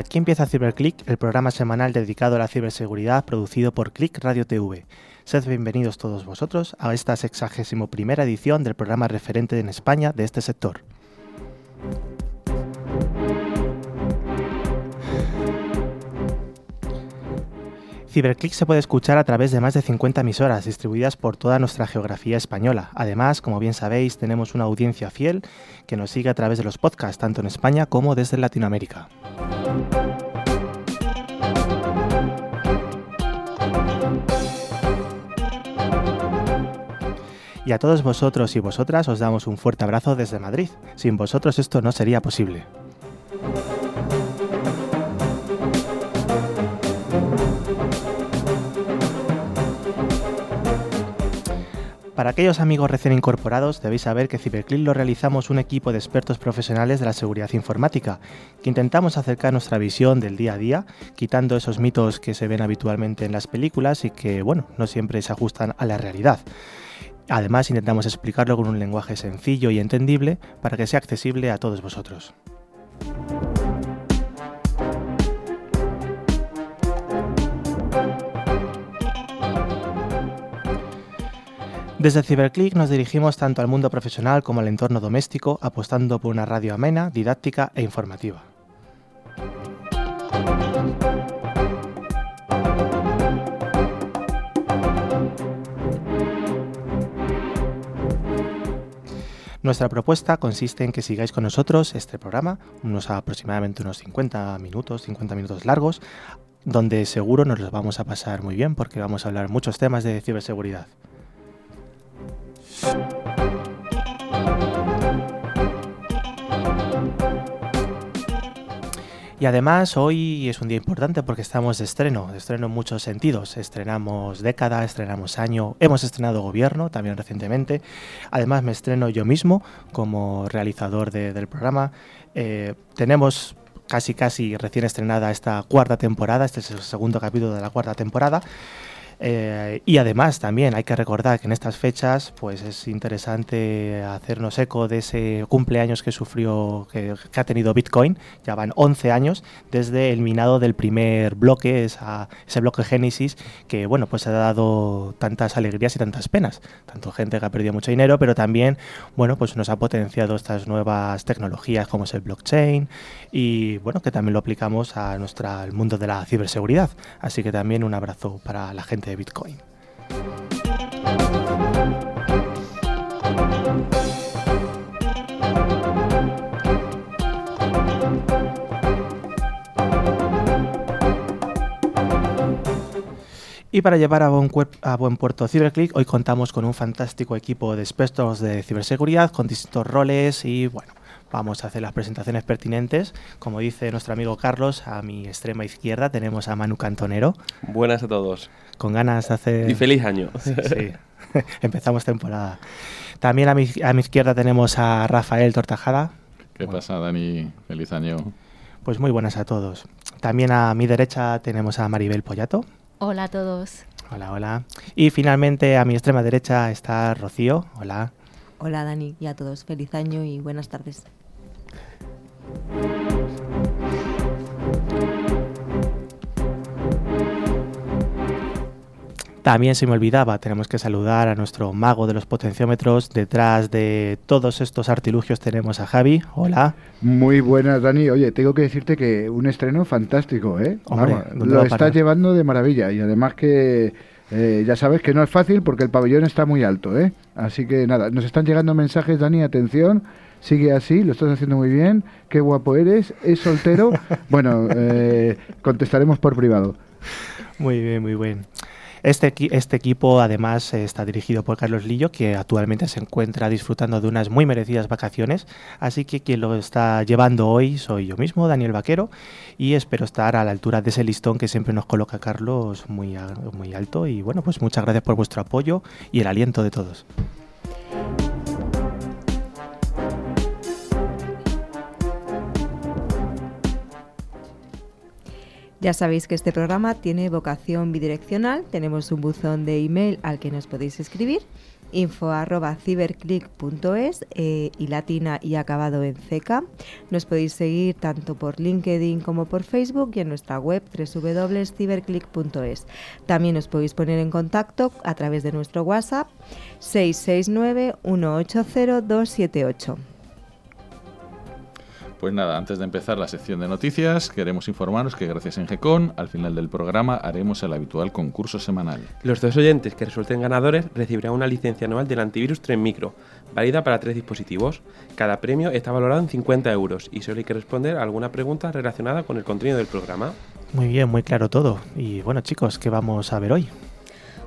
Aquí empieza CiberClick, el programa semanal dedicado a la ciberseguridad producido por Click Radio TV. Sed bienvenidos todos vosotros a esta 61 primera edición del programa referente en España de este sector. Ciberclick se puede escuchar a través de más de 50 emisoras distribuidas por toda nuestra geografía española. Además, como bien sabéis, tenemos una audiencia fiel que nos sigue a través de los podcasts, tanto en España como desde Latinoamérica. Y a todos vosotros y vosotras os damos un fuerte abrazo desde Madrid. Sin vosotros esto no sería posible. Para aquellos amigos recién incorporados, debéis saber que Ciberclick lo realizamos un equipo de expertos profesionales de la seguridad informática, que intentamos acercar nuestra visión del día a día, quitando esos mitos que se ven habitualmente en las películas y que, bueno, no siempre se ajustan a la realidad. Además, intentamos explicarlo con un lenguaje sencillo y entendible para que sea accesible a todos vosotros. Desde Ciberclick nos dirigimos tanto al mundo profesional como al entorno doméstico, apostando por una radio amena, didáctica e informativa. Nuestra propuesta consiste en que sigáis con nosotros este programa, unos aproximadamente unos 50 minutos, 50 minutos largos, donde seguro nos los vamos a pasar muy bien porque vamos a hablar muchos temas de ciberseguridad. Y además hoy es un día importante porque estamos de estreno, de estreno en muchos sentidos. Estrenamos década, estrenamos año, hemos estrenado gobierno también recientemente. Además me estreno yo mismo como realizador del programa. Eh, tenemos casi casi recién estrenada esta cuarta temporada, este es el segundo capítulo de la cuarta temporada. Eh, y además también hay que recordar que en estas fechas pues es interesante hacernos eco de ese cumpleaños que sufrió, que, ha tenido Bitcoin. Ya van 11 años desde el minado del primer bloque, ese bloque Génesis, que bueno, pues ha dado tantas alegrías y tantas penas. Tanto gente que ha perdido mucho dinero, pero también, bueno, pues nos ha potenciado estas nuevas tecnologías como es el blockchain y bueno, que también lo aplicamos a nuestra, al mundo de la ciberseguridad. Así que también un abrazo para la gente Bitcoin. Y para llevar a buen, a puerto CiberClick, hoy contamos con un fantástico equipo de expertos de ciberseguridad con distintos roles y bueno, Vamos a hacer las presentaciones pertinentes. Como dice nuestro amigo Carlos, a mi extrema izquierda tenemos a Manu Cantonero. Buenas a todos. Con ganas de hacer... Y feliz año. Sí, empezamos temporada. También a mi, a mi izquierda tenemos a Rafael Tortajada. ¿Qué pasa, Dani? Feliz año. Pues muy buenas a todos. También a mi derecha tenemos a Maribel Pollato. Hola a todos. Hola, hola. Y finalmente a mi extrema derecha está Rocío. Hola. Hola Dani y a todos. Feliz año y buenas tardes. También se me olvidaba, tenemos que saludar a nuestro mago de los potenciómetros. Detrás de todos estos artilugios tenemos a Javi. Hola. Muy buenas, Dani. Oye, tengo que decirte que un estreno fantástico, ¿eh? lo estás llevando de maravilla y además que eh, ya sabes que no es fácil porque el pabellón está muy alto, ¿eh? Así que nada, nos están llegando mensajes, Dani, atención sigue así, lo estás haciendo muy bien, qué guapo eres, es soltero. bueno, eh, contestaremos por privado. Muy bien, muy bien. Este, este equipo además está dirigido por Carlos Lillo, que actualmente se encuentra disfrutando de unas muy merecidas vacaciones, así que quien lo está llevando hoy soy yo mismo, Daniel Vaquero, y espero estar a la altura de ese listón que siempre nos coloca Carlos muy, muy alto. Y bueno, pues muchas gracias por vuestro apoyo y el aliento de todos. Ya sabéis que este programa tiene vocación bidireccional. Tenemos un buzón de email al que nos podéis escribir info arroba ciberclick.es eh, y latina y acabado en CK. Nos podéis seguir tanto por LinkedIn como por Facebook y en nuestra web www.ciberclick.es. También os podéis poner en contacto a través de nuestro WhatsApp 669 180 278. Pues nada, antes de empezar la sección de noticias, queremos informaros que gracias a Engecon, al final del programa haremos el habitual concurso semanal. Los dos oyentes que resulten ganadores recibirán una licencia anual del antivirus 3 Micro, válida para tres dispositivos. Cada premio está valorado en 50 euros y solo hay que responder a alguna pregunta relacionada con el contenido del programa. Muy bien, muy claro todo. Y bueno chicos, ¿qué vamos a ver hoy?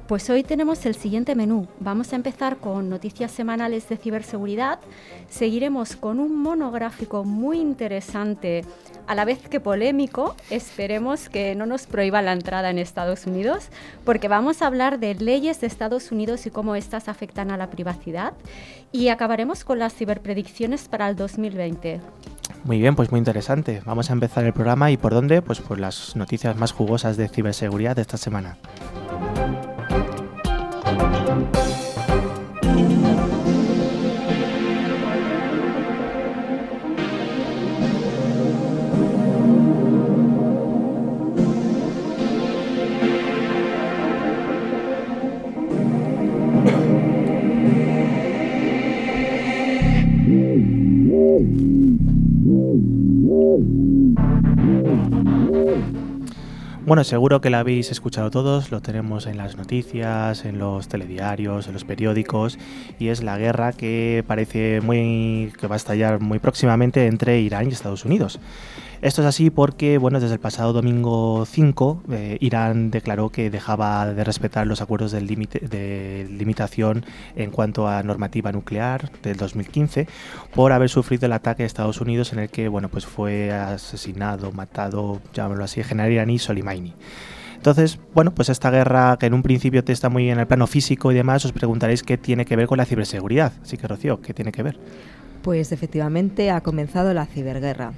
Pues hoy tenemos el siguiente menú. Vamos a empezar con noticias semanales de ciberseguridad. Seguiremos con un monográfico muy interesante, a la vez que polémico. Esperemos que no nos prohíba la entrada en Estados Unidos, porque vamos a hablar de leyes de Estados Unidos y cómo éstas afectan a la privacidad. Y acabaremos con las ciberpredicciones para el 2020. Muy bien, pues muy interesante. Vamos a empezar el programa y por dónde, pues por las noticias más jugosas de ciberseguridad de esta semana. Bueno, seguro que la habéis escuchado todos, lo tenemos en las noticias, en los telediarios, en los periódicos, y es la guerra que parece muy que va a estallar muy próximamente entre Irán y Estados Unidos. Esto es así porque, bueno, desde el pasado domingo 5, eh, Irán declaró que dejaba de respetar los acuerdos de, de limitación en cuanto a normativa nuclear del 2015 por haber sufrido el ataque de Estados Unidos en el que, bueno, pues fue asesinado, matado, llamémoslo así, general iraní Soleimani. Entonces, bueno, pues esta guerra que en un principio te está muy en el plano físico y demás, os preguntaréis qué tiene que ver con la ciberseguridad. Así que, Rocío, ¿qué tiene que ver? Pues efectivamente ha comenzado la ciberguerra.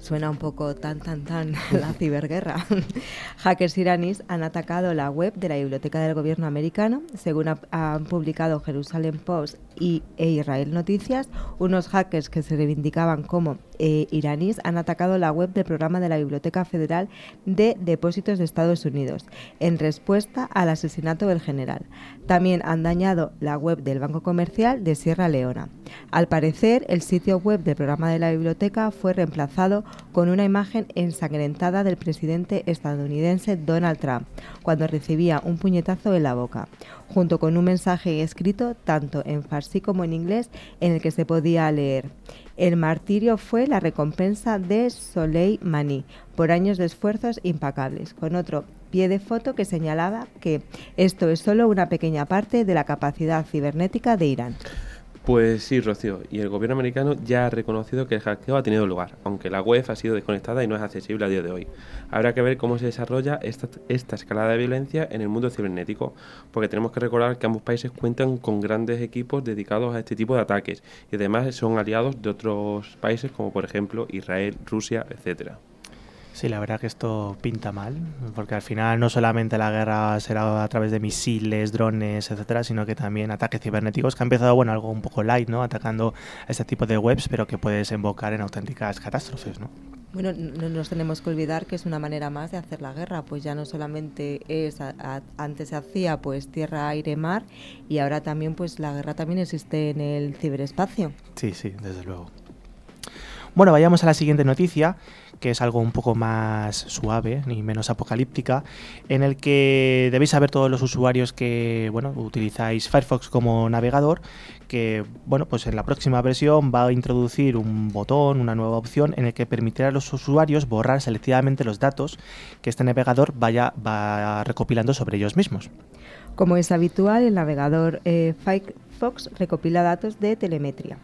Suena un poco tan, tan, tan la ciberguerra. Hackers iraníes han atacado la web de la Biblioteca del Gobierno americano. Según han publicado Jerusalem Post y e Israel Noticias, unos hackers que se reivindicaban como eh, iraníes han atacado la web del programa de la Biblioteca Federal de Depósitos de Estados Unidos en respuesta al asesinato del general. También han dañado la web del Banco Comercial de Sierra Leona. Al parecer, el sitio web del programa de la biblioteca fue reemplazado con una imagen ensangrentada del presidente estadounidense Donald Trump cuando recibía un puñetazo en la boca, junto con un mensaje escrito tanto en farsi como en inglés en el que se podía leer el martirio fue la recompensa de Soleil Mani por años de esfuerzos impecables, con otro pie de foto que señalaba que esto es solo una pequeña parte de la capacidad cibernética de Irán. Pues sí, Rocío, y el gobierno americano ya ha reconocido que el hackeo ha tenido lugar, aunque la web ha sido desconectada y no es accesible a día de hoy. Habrá que ver cómo se desarrolla esta, escalada de violencia en el mundo cibernético, porque tenemos que recordar que ambos países cuentan con grandes equipos dedicados a este tipo de ataques y además son aliados de otros países como por ejemplo Israel, Rusia, etcétera. Sí, la verdad que esto pinta mal, porque al final no solamente la guerra será a través de misiles, drones, etcétera, sino que también ataques cibernéticos que ha empezado, bueno, algo un poco light, ¿no? Atacando a este tipo de webs, pero que puede desembocar en auténticas catástrofes, ¿no? Bueno, no nos tenemos que olvidar que es una manera más de hacer la guerra, pues ya no solamente es, antes se hacía pues tierra, aire, mar, y ahora también pues la guerra también existe en el ciberespacio. Sí, sí, desde luego. Bueno, vayamos a la siguiente noticia, que es algo un poco más suave ni menos apocalíptica, en el que debéis saber todos los usuarios que bueno, utilizáis Firefox como navegador, que bueno, pues en la próxima versión va a introducir un botón, una nueva opción en el que permitirá a los usuarios borrar selectivamente los datos que este navegador vaya va recopilando sobre ellos mismos. Como es habitual, el navegador eh, Firefox recopila datos de telemetría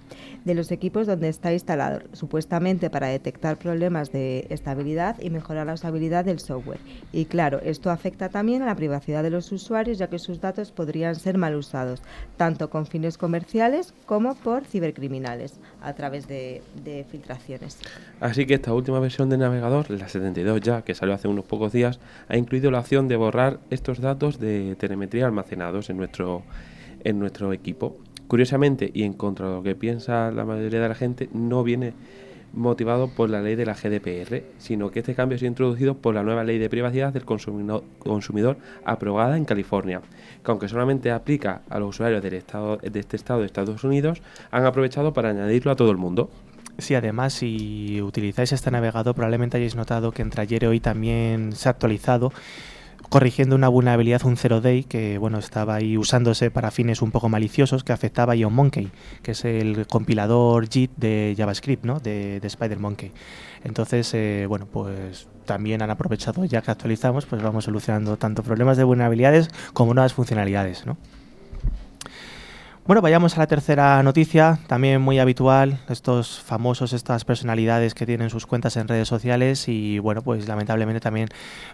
de los equipos donde está instalado, supuestamente para detectar problemas de estabilidad y mejorar la usabilidad del software. Y claro, esto afecta también a la privacidad de los usuarios, ya que sus datos podrían ser mal usados, tanto con fines comerciales como por cibercriminales, a través de, filtraciones. Así que esta última versión del navegador, la 72 ya, que salió hace unos pocos días, ha incluido la opción de borrar estos datos de telemetría almacenados en nuestro en nuestro equipo. Curiosamente, y en contra de lo que piensa la mayoría de la gente, no viene motivado por la ley de la GDPR, sino que este cambio ha sido introducido por la nueva ley de privacidad del consumidor, aprobada en California, que aunque solamente aplica a los usuarios del estado, de este estado de Estados Unidos, han aprovechado para añadirlo a todo el mundo. Sí, además, si utilizáis este navegador, probablemente hayáis notado que entre ayer y hoy también se ha actualizado corrigiendo una vulnerabilidad, un zero day, que bueno, estaba ahí usándose para fines un poco maliciosos, que afectaba a Monkey, que es el compilador JIT de JavaScript, ¿no? de, de SpiderMonkey. Entonces, eh, bueno, pues también han aprovechado, ya que actualizamos, pues vamos solucionando tanto problemas de vulnerabilidades como nuevas funcionalidades, ¿no? Bueno, vayamos a la tercera noticia, también muy habitual, estos famosos, estas personalidades que tienen sus cuentas en redes sociales y bueno, pues lamentablemente también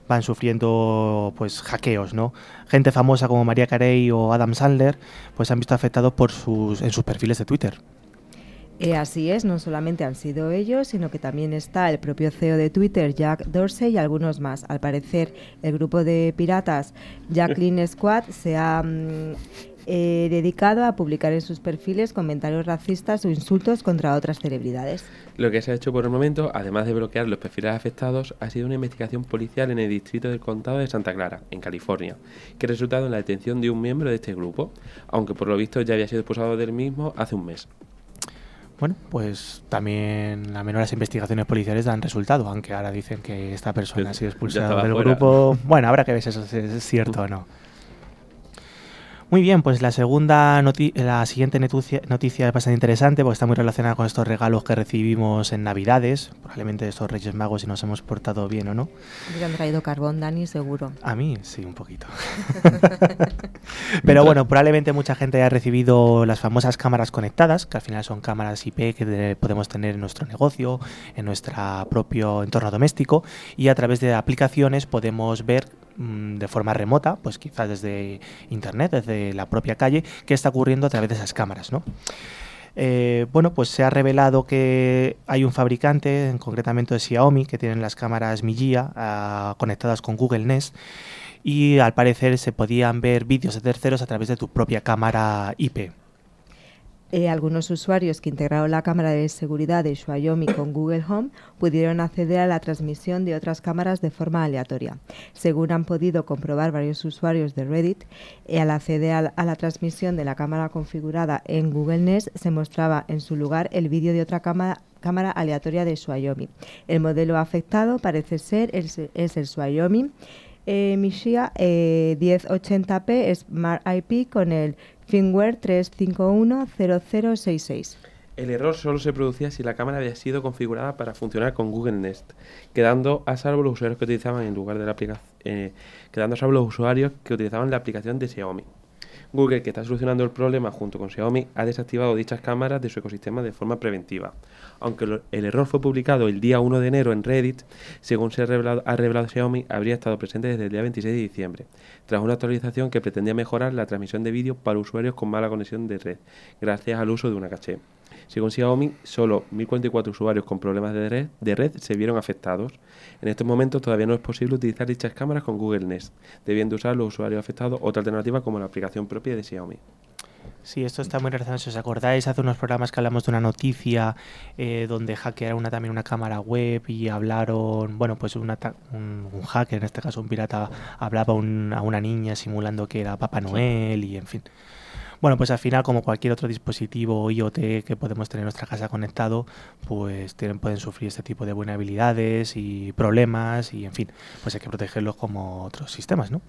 van sufriendo pues hackeos, ¿no? Gente famosa como María Carey o Adam Sandler, pues han visto afectados por sus en sus perfiles de Twitter. Eh, así es, no solamente han sido ellos, sino que también está el propio CEO de Twitter, Jack Dorsey, y algunos más. Al parecer, el grupo de piratas Jacqueline Squad se ha mm, eh, dedicado a publicar en sus perfiles comentarios racistas o insultos contra otras celebridades. Lo que se ha hecho por el momento, además de bloquear los perfiles afectados, ha sido una investigación policial en el distrito del condado de Santa Clara, en California, que ha resultado en la detención de un miembro de este grupo, aunque por lo visto ya había sido expulsado del mismo hace un mes. Bueno, pues también a menos las investigaciones policiales dan resultado, aunque ahora dicen que esta persona ha sido expulsada del grupo. Bueno, habrá que ver si eso es cierto o no. Muy bien, pues la segunda la siguiente noticia, noticia es bastante interesante porque está muy relacionada con estos regalos que recibimos en Navidades, probablemente estos Reyes Magos si nos hemos portado bien o no. Me han traído carbón, Dani, seguro. A mí sí, un poquito. Pero bueno, probablemente mucha gente haya recibido las famosas cámaras conectadas, que al final son cámaras IP que podemos tener en nuestro negocio, en nuestro propio entorno doméstico y a través de aplicaciones podemos ver Mm, de forma remota, pues quizás desde internet, desde la propia calle, qué está ocurriendo a través de esas cámaras, ¿no? Eh, bueno, pues se ha revelado que hay un fabricante, en concretamente de Xiaomi, que tienen las cámaras Mijia ah, conectadas con Google Nest y al parecer se podían ver vídeos de terceros a través de tu propia cámara IP. Eh, algunos usuarios que integraron la cámara de seguridad de Xiaomi con Google Home pudieron acceder a la transmisión de otras cámaras de forma aleatoria. Según han podido comprobar varios usuarios de Reddit, eh, al acceder a la, transmisión de la cámara configurada en Google Nest se mostraba en su lugar el vídeo de otra cámara aleatoria de Xiaomi. El modelo afectado parece ser es, el Xiaomi eh, Mixia 1080p eh, Smart IP con el firmware 3510066. El error solo se producía si la cámara había sido configurada para funcionar con Google Nest, quedando a salvo los usuarios que utilizaban en lugar de la aplicación, eh, quedando a salvo los usuarios que utilizaban la aplicación de Xiaomi. Google, que está solucionando el problema junto con Xiaomi, ha desactivado dichas cámaras de su ecosistema de forma preventiva. Aunque el error fue publicado el día 1 de enero en Reddit, según se ha revelado, ha revelado Xiaomi, habría estado presente desde el día 26 de diciembre, tras una actualización que pretendía mejorar la transmisión de vídeo para usuarios con mala conexión de red, gracias al uso de una caché. Según Xiaomi, solo 1.044 usuarios con problemas de red, de red se vieron afectados. En estos momentos todavía no es posible utilizar dichas cámaras con Google Nest, debiendo usar los usuarios afectados otra alternativa como la aplicación propia de Xiaomi. Sí, esto está muy relacionado. Si os acordáis, hace unos programas que hablamos de una noticia eh, donde hackearon una, también una cámara web y hablaron, bueno, pues un, un, hacker, en este caso un pirata, hablaba a una niña simulando que era Papá Noel y en fin. Bueno, pues al final, como cualquier otro dispositivo IoT que podemos tener en nuestra casa conectado, pues tienen, pueden sufrir este tipo de vulnerabilidades y problemas y, en fin, pues hay que protegerlos como otros sistemas, ¿no?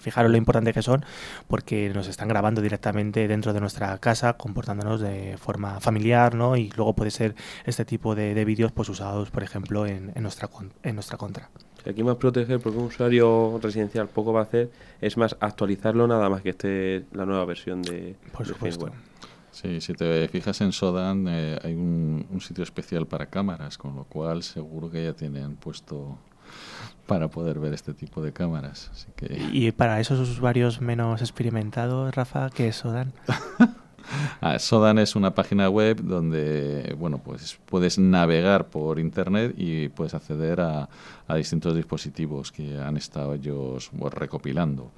Fijaros lo importante que son porque nos están grabando directamente dentro de nuestra casa, comportándonos de forma familiar, ¿no? Y luego puede ser este tipo de, vídeos pues usados, por ejemplo, en, nuestra, en nuestra contra. Aquí más proteger porque un usuario residencial poco va a hacer es más actualizarlo nada más que esté la nueva versión de, por supuesto. Sí, si te fijas en Sodan eh, hay un, un, sitio especial para cámaras, con lo cual seguro que ya tienen puesto para poder ver este tipo de cámaras. Así que... Y para esos usuarios menos experimentados, Rafa, ¿qué es Sodan? Ah, Sodan es una página web donde bueno, pues puedes navegar por internet y puedes acceder a, distintos dispositivos que han estado ellos recopilando.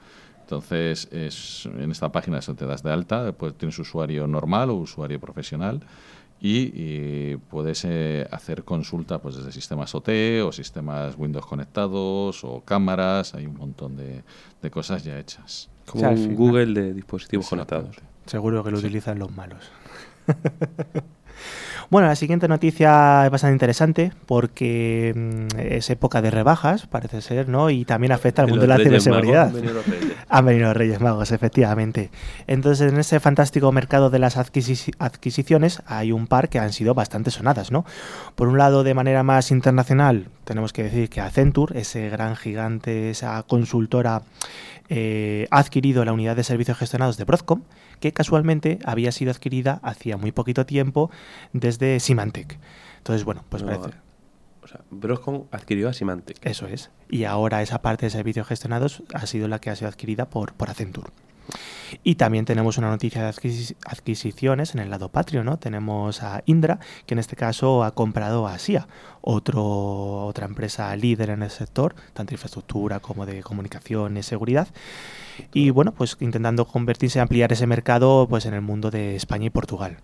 Entonces, es, en esta página eso te das de alta, pues tienes usuario normal o usuario profesional y, puedes eh, hacer consulta pues desde sistemas OT o sistemas Windows conectados o cámaras, hay un montón de, cosas ya hechas. Como un Google de dispositivos conectados. Seguro que lo utilizan los malos. Bueno, la siguiente noticia es bastante interesante porque mm, es época de rebajas, parece ser, ¿no? Y también afecta al mundo de la ciberseguridad. Han venido los Reyes Magos, efectivamente. Entonces, en ese fantástico mercado de las adquisiciones hay un par que han sido bastante sonadas, ¿no? Por un lado, de manera más internacional, tenemos que decir que Accenture, ese gran gigante, esa consultora, eh, ha adquirido la unidad de servicios gestionados de Broadcom que casualmente había sido adquirida hacía muy poquito tiempo desde Symantec. Entonces, bueno, pues parece... O sea, Broadcom adquirió a Symantec. Eso es. Y ahora esa parte de servicios gestionados ha sido la que ha sido adquirida por, por Accenture. Y también tenemos una noticia de adquisiciones en el lado patrio, ¿no? Tenemos a Indra, que en este caso ha comprado a SIA, otro, otra empresa líder en el sector, tanto de infraestructura como de comunicaciones, seguridad. Y bueno, pues intentando convertirse, ampliar ese mercado pues en el mundo de España y Portugal.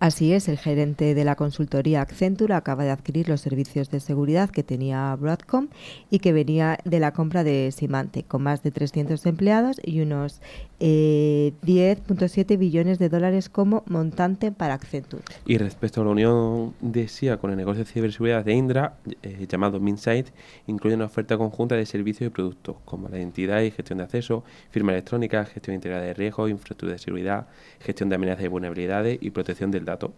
Así es, el gerente de la consultoría Accenture acaba de adquirir los servicios de seguridad que tenía Broadcom y que venía de la compra de Symantec, con más de 300 empleados y unos 10.7 eh, billones de dólares como montante para Accenture. Y respecto a la unión de SIA con el negocio de ciberseguridad de Indra, eh, llamado Minsight, incluye una oferta conjunta de servicios y productos, como la identidad y gestión de acceso, firma electrónica, gestión integrada de riesgos, infraestructura de seguridad, gestión de amenazas y vulnerabilidades y protección del dato.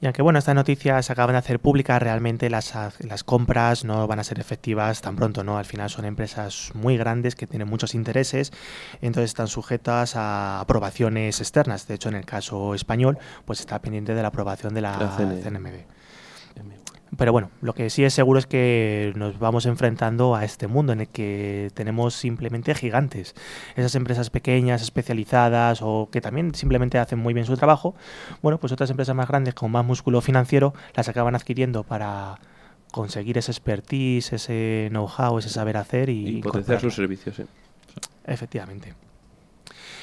Y aunque bueno, estas noticias se acaban de hacer públicas, realmente las, las compras no van a ser efectivas tan pronto, ¿no? Al final son empresas muy grandes que tienen muchos intereses, entonces están sujetas a aprobaciones externas. De hecho, en el caso español, pues está pendiente de la aprobación de la, CNMB. Pero bueno, lo que sí es seguro es que nos vamos enfrentando a este mundo en el que tenemos simplemente gigantes. Esas empresas pequeñas, especializadas o que también simplemente hacen muy bien su trabajo, bueno, pues otras empresas más grandes con más músculo financiero las acaban adquiriendo para conseguir ese expertise, ese know-how, ese saber hacer y, y potenciar sus servicios. ¿sí? Efectivamente.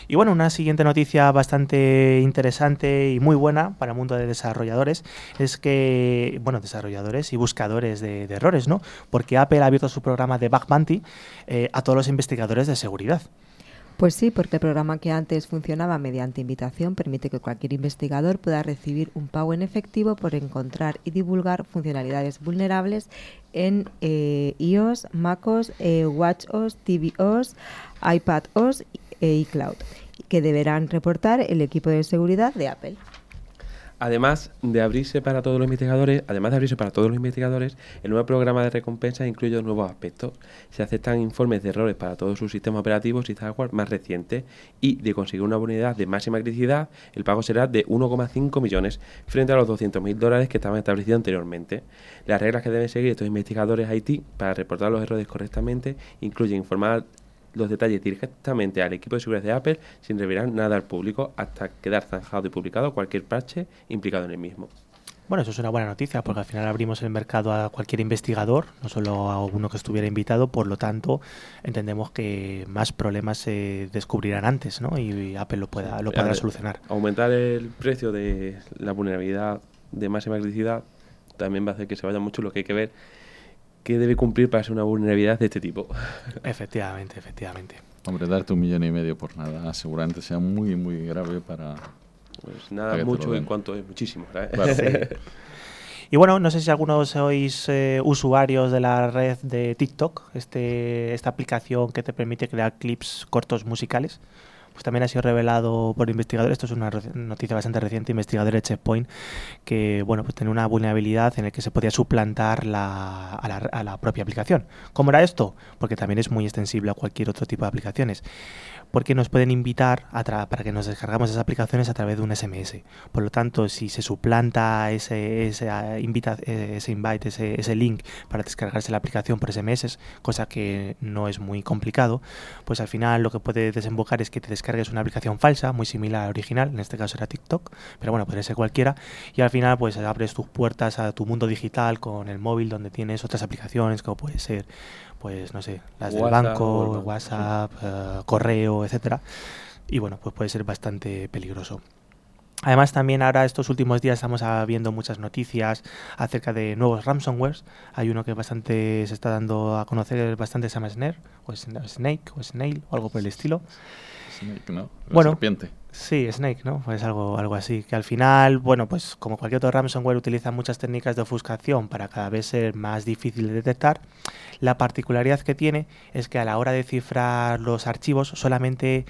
Y bueno, una siguiente noticia bastante interesante y muy buena para el mundo de desarrolladores es que, bueno, desarrolladores y buscadores de, errores, ¿no? Porque Apple ha abierto su programa de Bug Bounty eh, a todos los investigadores de seguridad. Pues sí, porque el programa que antes funcionaba mediante invitación permite que cualquier investigador pueda recibir un pago en efectivo por encontrar y divulgar funcionalidades vulnerables en eh, iOS, MacOS, eh, WatchOS, tvOS, iPadOS e iCloud, que deberán reportar el equipo de seguridad de Apple. Además de abrirse para todos los investigadores, además de abrirse para todos los investigadores, el nuevo programa de recompensa incluye nuevos aspectos. Se aceptan informes de errores para todos sus sistemas operativos y software más recientes y de conseguir una unidad de máxima criticidad, el pago será de 1,5 millones frente a los 200.000 dólares que estaban establecidos anteriormente. Las reglas que deben seguir estos investigadores IT para reportar los errores correctamente incluyen informar los detalles directamente al equipo de seguridad de Apple sin revelar nada al público hasta quedar zanjado y publicado cualquier parche implicado en el mismo. Bueno, eso es una buena noticia porque al final abrimos el mercado a cualquier investigador, no solo a uno que estuviera invitado, por lo tanto entendemos que más problemas se descubrirán antes ¿no? y Apple lo, pueda, lo podrá solucionar. Aumentar el precio de la vulnerabilidad de máxima criticidad también va a hacer que se vaya mucho lo que hay que ver ¿Qué debe cumplir para ser una vulnerabilidad de este tipo. Efectivamente, efectivamente. Hombre, darte un millón y medio por nada seguramente sea muy, muy grave para... Pues nada, mucho en cuanto es muchísimo. Y bueno, no sé si algunos sois eh, usuarios de la red de TikTok, este, esta aplicación que te permite crear clips cortos musicales pues también ha sido revelado por investigadores, esto es una noticia bastante reciente, investigadores de Checkpoint, que bueno, pues tenía una vulnerabilidad en la que se podía suplantar la, a, la, propia aplicación. ¿Cómo era esto? Porque también es muy extensible a cualquier otro tipo de aplicaciones. Porque nos pueden invitar a para que nos descargamos esas aplicaciones a través de un SMS. Por lo tanto, si se suplanta ese, ese, ah, invita, eh, ese invite, ese, ese link para descargarse la aplicación por SMS, cosa que no es muy complicado, pues al final lo que puede desembocar es que te descargues una aplicación falsa, muy similar a la original, en este caso era TikTok, pero bueno, puede ser cualquiera, y al final pues abres tus puertas a tu mundo digital con el móvil donde tienes otras aplicaciones como puede ser pues no sé, las del banco, WhatsApp, eh, correo, etcétera. Y bueno, pues puede ser bastante peligroso. Además, también ahora estos últimos días estamos viendo muchas noticias acerca de nuevos ransomwares. Hay uno que bastante se está dando a conocer, bastante se llama Snare, o Snake, o Snail, o algo por el estilo. Snake, ¿no? bueno, serpiente. Sí, Snake, ¿no? Pues algo, algo así. Que al final, bueno, pues como cualquier otro ransomware utiliza muchas técnicas de ofuscación para cada vez ser más difícil de detectar. La particularidad que tiene es que a la hora de cifrar los archivos solamente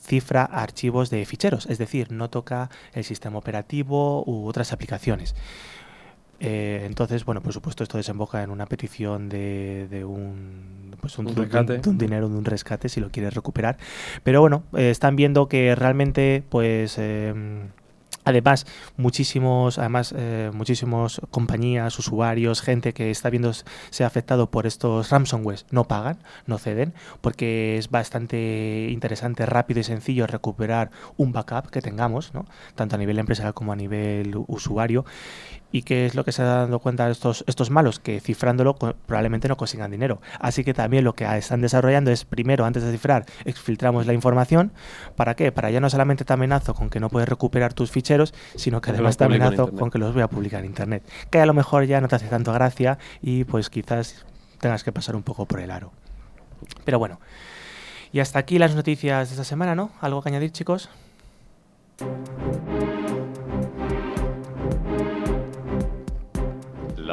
cifra archivos de ficheros, es decir, no toca el sistema operativo u otras aplicaciones. Eh, entonces, bueno, por supuesto, esto desemboca en una petición de, un, pues un, dinero, de un rescate, si lo quieres recuperar. Pero bueno, eh, están viendo que realmente, pues. Em, Además, muchísimos, además, eh, muchísimos compañías, usuarios, gente que está viéndose afectado por estos ransomware no pagan, no ceden, porque es bastante interesante, rápido y sencillo recuperar un backup que tengamos, ¿no? tanto a nivel empresarial como a nivel usuario. ¿Y qué es lo que se ha dado cuenta estos, estos malos? Que cifrándolo probablemente no consigan dinero. Así que también lo que están desarrollando es, primero, antes de cifrar, exfiltramos la información. ¿Para qué? Para ya no solamente te amenazo con que no puedes recuperar tus ficheros, sino que además te amenazo con que los voy a publicar en Internet. Que a lo mejor ya no te hace tanto gracia y pues quizás tengas que pasar un poco por el aro. Pero bueno. Y hasta aquí las noticias de esta semana, ¿no? ¿Algo que añadir, chicos?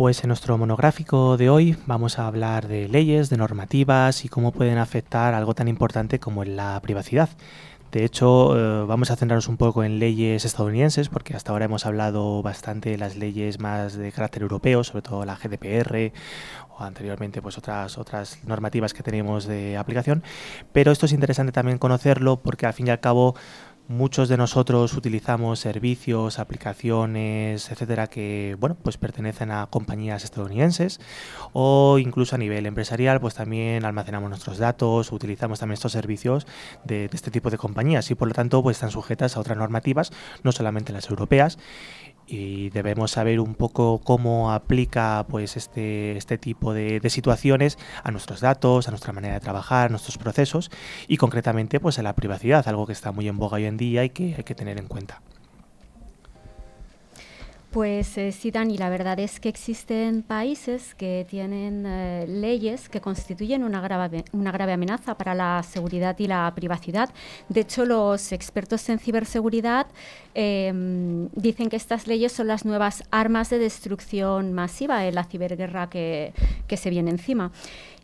Pues en nuestro monográfico de hoy vamos a hablar de leyes, de normativas y cómo pueden afectar algo tan importante como la privacidad. De hecho, eh, vamos a centrarnos un poco en leyes estadounidenses, porque hasta ahora hemos hablado bastante de las leyes más de carácter europeo, sobre todo la GDPR o anteriormente pues otras otras normativas que tenemos de aplicación. Pero esto es interesante también conocerlo porque al fin y al cabo Muchos de nosotros utilizamos servicios, aplicaciones, etcétera, que bueno, pues pertenecen a compañías estadounidenses o incluso a nivel empresarial, pues también almacenamos nuestros datos, utilizamos también estos servicios de, de este tipo de compañías y por lo tanto pues están sujetas a otras normativas, no solamente las europeas y debemos saber un poco cómo aplica pues este, este tipo de, situaciones a nuestros datos, a nuestra manera de trabajar, a nuestros procesos y concretamente pues a la privacidad, algo que está muy en boga hoy en día y que hay que tener en cuenta. Pues eh, sí, Dani, la verdad es que existen países que tienen eh, leyes que constituyen una grave, amenaza para la seguridad y la privacidad. De hecho, los expertos en ciberseguridad em, dicen que estas leyes son las nuevas armas de destrucción masiva en la ciberguerra que se viene encima.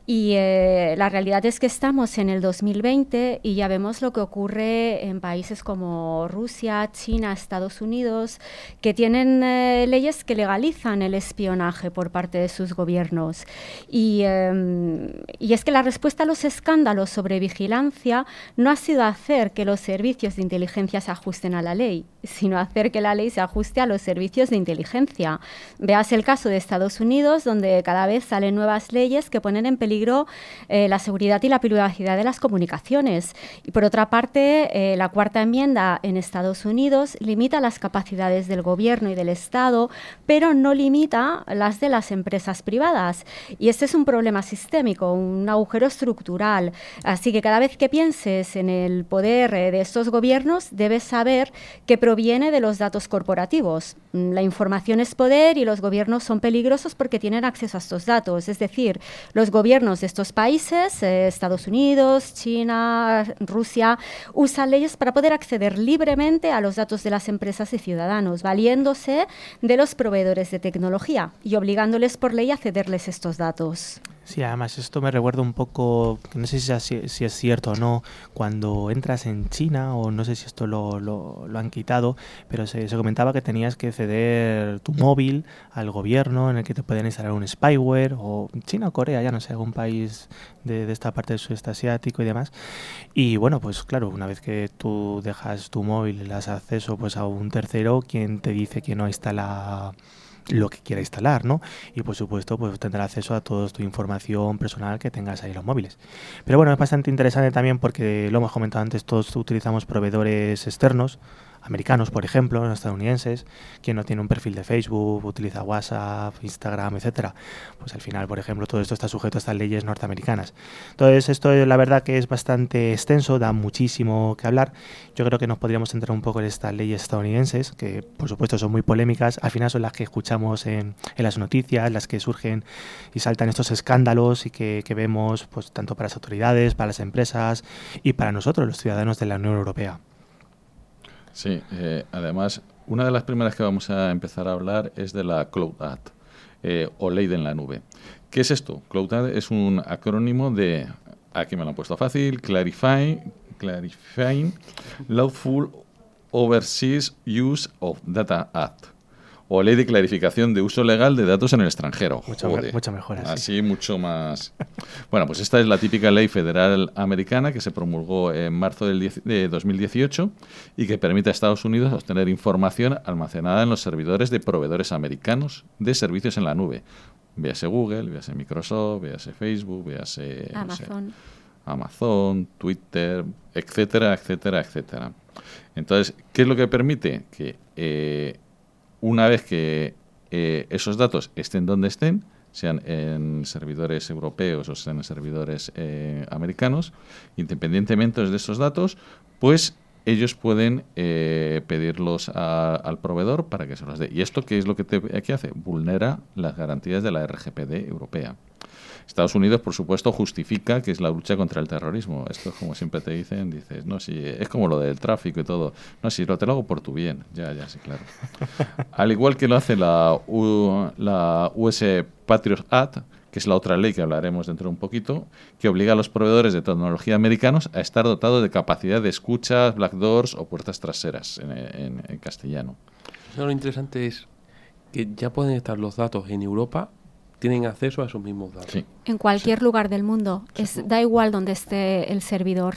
Y eh, la realidad es que estamos en el 2020 y ya vemos lo que ocurre en países como Rusia, China, Estados Unidos, que tienen eh, leyes que legalizan el espionaje por parte de sus gobiernos. Y, em, y, es que la respuesta a los escándalos sobre vigilancia no ha sido hacer que los servicios de inteligencia se ajusten a la ley, sino hacer que la ley se ajuste a los servicios de inteligencia. Veas el caso de Estados Unidos, donde cada vez salen nuevas leyes que ponen en peligro eh, la seguridad y la privacidad de las comunicaciones. Y por otra parte, la cuarta enmienda en Estados Unidos limita las capacidades del gobierno y del Estado, pero no limita las de las empresas privadas. Y este es un problema sistémico, un agujero estructural. Así que cada vez que pienses en el poder de estos gobiernos, debes saber que proviene de los datos corporativos. Mm, la información es poder y los gobiernos son peligrosos porque tienen acceso a estos datos. Es decir, los gobiernos de estos países, eh, Estados Unidos, China, Rusia, usan leyes para poder acceder libremente a los datos de las empresas y ciudadanos, valiéndose de los proveedores de tecnología y obligándoles por ley a cederles estos datos. Sí, además esto me recuerda un poco, no sé si, es cierto o no, cuando entras en China, o no sé si esto lo, lo, han quitado, pero se, comentaba que tenías que ceder tu móvil al gobierno en el que te pueden instalar un spyware, o China o Corea, ya no sé, algún país de, de esta parte del sudeste asiático y demás. Y bueno, pues claro, una vez que tú dejas tu móvil y le acceso pues, a un tercero, quien te dice que no instala lo que quiera instalar, ¿no? Y por supuesto, pues tendrá acceso a toda tu información personal que tengas ahí en los móviles. Pero bueno, es bastante interesante también porque lo hemos comentado antes, todos utilizamos proveedores externos americanos, por ejemplo, estadounidenses, quien no tiene un perfil de Facebook, utiliza WhatsApp, Instagram, etcétera, pues al final, por ejemplo, todo esto está sujeto a estas leyes norteamericanas. Entonces, esto la verdad que es bastante extenso, da muchísimo que hablar. Yo creo que nos podríamos centrar un poco en estas leyes estadounidenses, que por supuesto son muy polémicas, al final son las que escuchamos en, las noticias, las que surgen y saltan estos escándalos y que, que vemos pues tanto para las autoridades, para las empresas y para nosotros, los ciudadanos de la Unión Europea. Sí, eh, además, una de las primeras que vamos a empezar a hablar es de la Cloud eh, o ley de la nube. ¿Qué es esto? Cloud es un acrónimo de, aquí me lo han puesto fácil, Clarifying, Clarifying Lawful Overseas Use of Data Act o ley de clarificación de uso legal de datos en el extranjero. Mucho, mucho mejor así. Así, mucho más. bueno, pues esta es la típica ley federal americana que se promulgó en marzo del de 2018 y que permite a Estados Unidos obtener información almacenada en los servidores de proveedores americanos de servicios en la nube. Véase Google, véase Microsoft, véase Facebook, véase Amazon. Amazon, Twitter, etcétera, etcétera, etcétera. Entonces, ¿qué es lo que permite? Que eh, una vez que eh, esos datos estén donde estén, sean en servidores europeos o sean en servidores eh, americanos, independientemente de esos datos, pues ellos pueden eh, pedirlos al proveedor para que se los dé. ¿Y esto qué es lo que, te, que hace? Vulnera las garantías de la RGPD europea. Estados Unidos, por supuesto, justifica que es la lucha contra el terrorismo. Esto, como siempre te dicen, dices, no, si es como lo del tráfico y todo. No, si lo te lo hago por tu bien. Ya, ya, sí, claro. Al igual que lo hace la, la US Patriot Act, que es la otra ley que hablaremos dentro de un poquito, que obliga a los proveedores de tecnología americanos a estar dotados de capacidad de escuchas, black doors o puertas traseras en, en castellano. Lo interesante es que ya pueden estar los datos en Europa tienen acceso a esos mismos datos. En cualquier lugar del mundo. Es, da igual donde esté el servidor.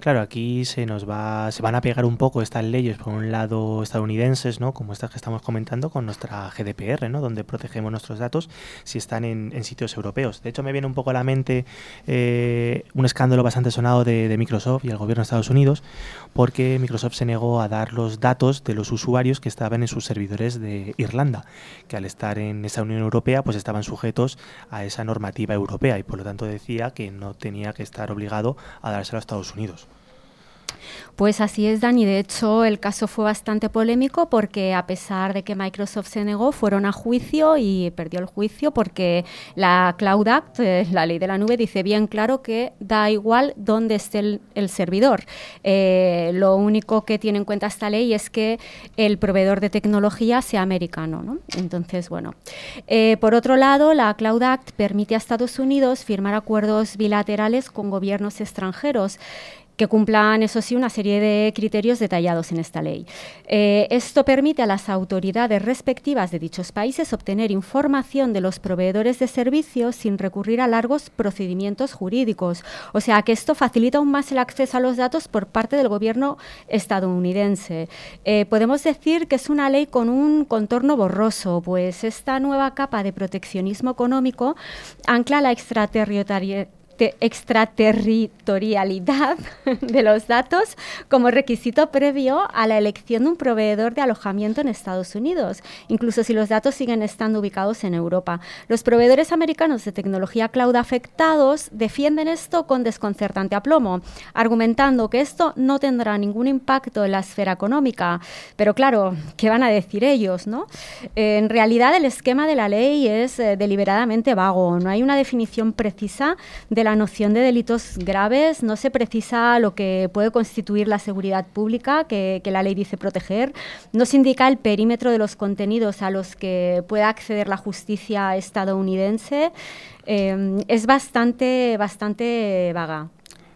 Claro, aquí se nos va, se van a pegar un poco estas leyes, por un lado estadounidenses, ¿no? Como estas que estamos comentando, con nuestra GDPR, ¿no? Donde protegemos nuestros datos si están en, sitios europeos. De hecho, me viene un poco a la mente eh, un escándalo bastante sonado de, Microsoft y el gobierno de Estados Unidos, porque Microsoft se negó a dar los datos de los usuarios que estaban en sus servidores de Irlanda, que al estar en esa Unión Europea, pues estaban sujetos a esa normativa europea y por lo tanto decía que no tenía que estar obligado a dárselo a Estados Unidos. Pues así es, Dani. De hecho, el caso fue bastante polémico porque a pesar de que Microsoft se negó, fueron a juicio y perdió el juicio porque la Cloud Act, eh, la ley de la nube, dice bien claro que da igual dónde esté el, servidor. Eh, lo único que tiene en cuenta esta ley es que el proveedor de tecnología sea americano. ¿no? Entonces, bueno. Eh, por otro lado, la Cloud Act permite a Estados Unidos firmar acuerdos bilaterales con gobiernos extranjeros que cumplan, eso sí, una serie de criterios detallados en esta ley. Eh, esto permite a las autoridades respectivas de dichos países obtener información de los proveedores de servicios sin recurrir a largos procedimientos jurídicos. O sea que esto facilita aún más el acceso a los datos por parte del gobierno estadounidense. Eh, podemos decir que es una ley con un contorno borroso, pues esta nueva capa de proteccionismo económico ancla la extraterritorialidad extraterritorialidad de los datos como requisito previo a la elección de un proveedor de alojamiento en Estados Unidos, incluso si los datos siguen estando ubicados en Europa. Los proveedores americanos de tecnología cloud afectados defienden esto con desconcertante aplomo, argumentando que esto no tendrá ningún impacto en la esfera económica. Pero claro, ¿qué van a decir ellos? No? en realidad el esquema de la ley es eh, deliberadamente vago, no hay una definición precisa de la noción de delitos graves, no se precisa lo que puede constituir la seguridad pública que, la ley dice proteger, no se indica el perímetro de los contenidos a los que pueda acceder la justicia estadounidense. Eh, es bastante, bastante vaga.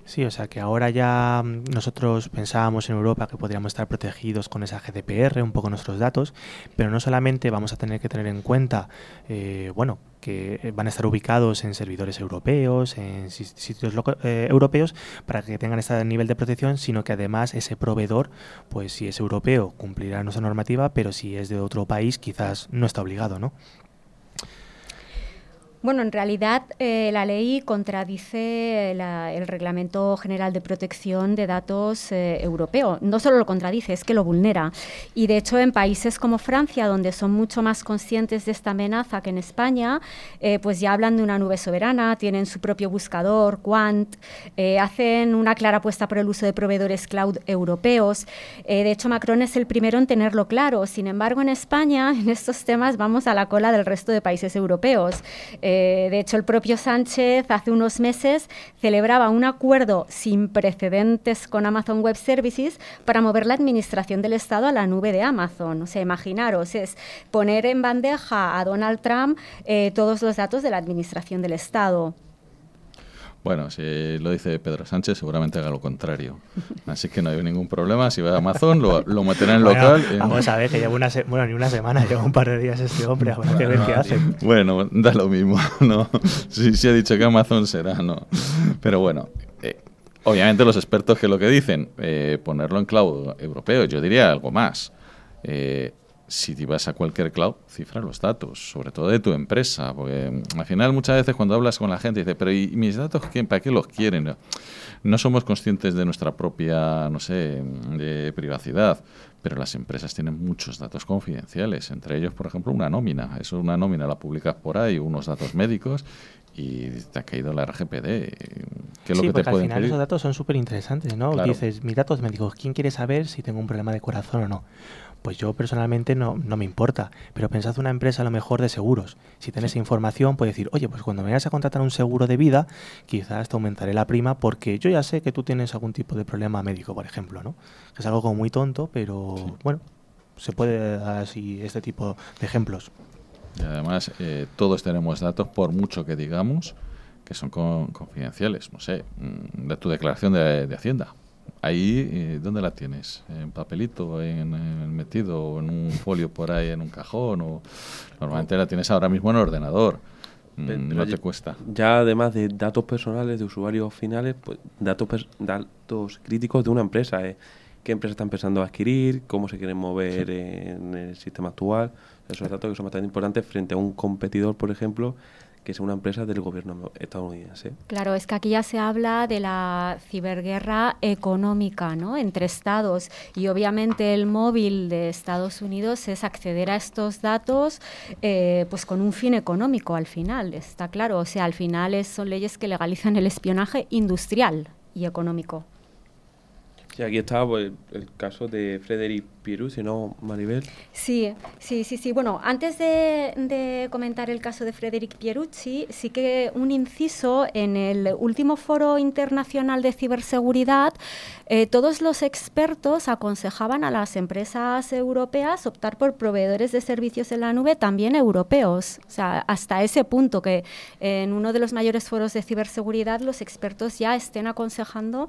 Sí, o sea que ahora ya mm, nosotros pensábamos en Europa que podríamos estar protegidos con esa GDPR, un poco nuestros datos, pero no solamente vamos a tener que tener en cuenta, eh, bueno, que van a estar ubicados en servidores europeos, en sitios eh, europeos, para que tengan este nivel de protección, sino que además ese proveedor, pues si es europeo, cumplirá nuestra normativa, pero si es de otro país, quizás no está obligado, ¿no? Bueno, en realidad eh, la ley contradice el Reglamento General de Protección de Datos eh, Europeo. No solo lo contradice, es que lo vulnera. Y de hecho en países como Francia, donde son mucho más conscientes de esta amenaza que en España, eh, pues ya hablan de una nube soberana, tienen su propio buscador, Quant, hacen una clara apuesta por el uso de proveedores cloud europeos. de hecho, Macron es el primero en tenerlo claro. Sin embargo, en España, en estos temas, vamos a la cola del resto de países europeos. Eh, de hecho, el propio Sánchez hace unos meses celebraba un acuerdo sin precedentes con Amazon Web Services para mover la administración del Estado a la nube de Amazon. O sea, imaginaros, es poner en bandeja a Donald Trump eh, todos los datos de la administración del Estado. Bueno, si lo dice Pedro Sánchez, seguramente haga lo contrario. Así que no hay ningún problema. Si va a Amazon, lo, lo meterá en local. Vamos a ver, que lleva una bueno, ni una semana, lleva un par de días este hombre. Habrá que ver qué hace. Bueno, da lo mismo, ¿no? Si, si ha dicho que Amazon será, no. Pero bueno, eh, obviamente los expertos que lo que dicen, eh, ponerlo en cloud europeo, yo diría algo más. Eh, si te vas a cualquier cloud, cifra los datos, sobre todo de tu empresa, porque mm, al final muchas veces cuando hablas con la gente dice, pero ¿y mis datos quién, para qué los quieren? No somos conscientes de nuestra propia, no sé, de privacidad, pero las empresas tienen muchos datos confidenciales, entre ellos, por ejemplo, una nómina. Eso una nómina la publicas por ahí, unos datos médicos y te ha caído la RGPD. ¿Qué es lo que te al final esos datos son súper interesantes, ¿no? Dices, mis datos médicos, ¿quién quiere saber si tengo un problema de corazón o no? Pues yo personalmente no, no me importa, pero pensad una empresa a lo mejor de seguros. Si tienes información, puedes decir, oye, pues cuando me vayas a contratar un seguro de vida, quizás te aumentaré la prima porque yo ya sé que tú tienes algún tipo de problema médico, por ejemplo, ¿no? Es algo como muy tonto, pero bueno, se puede dar así este tipo de ejemplos. Y además, eh, todos tenemos datos, por mucho que digamos, que son confidenciales. No sé, mm, de tu declaración de Hacienda. Ahí, eh, ¿dónde la tienes? ¿En papelito, en, metido, o en un folio por ahí, en un cajón? O, normalmente la tienes ahora mismo en ordenador. Mm, no te cuesta. Ya además de datos personales de usuarios finales, pues datos, datos críticos de una empresa. ¿eh? ¿Qué empresa está empezando a adquirir? ¿Cómo se quieren mover en el sistema actual? Esos datos que son bastante importantes frente a un competidor, por ejemplo, que es una empresa del gobierno estadounidense. Claro, es que aquí ya se habla de la ciberguerra económica ¿no? entre estados y obviamente el móvil de Estados Unidos es acceder a estos datos eh, pues con un fin económico al final, está claro. O sea, al final son leyes que legalizan el espionaje industrial y económico. Sí, aquí estaba pues, el caso de Frederic Pierucci, ¿no, Maribel? Sí, sí, sí, sí. Bueno, antes de, comentar el caso de Frederic Pierucci, sí que un inciso en el último foro internacional de ciberseguridad, eh, todos los expertos aconsejaban a las empresas europeas optar por proveedores de servicios en la nube también europeos. O sea, hasta ese punto que en uno de los mayores foros de ciberseguridad los expertos ya estén aconsejando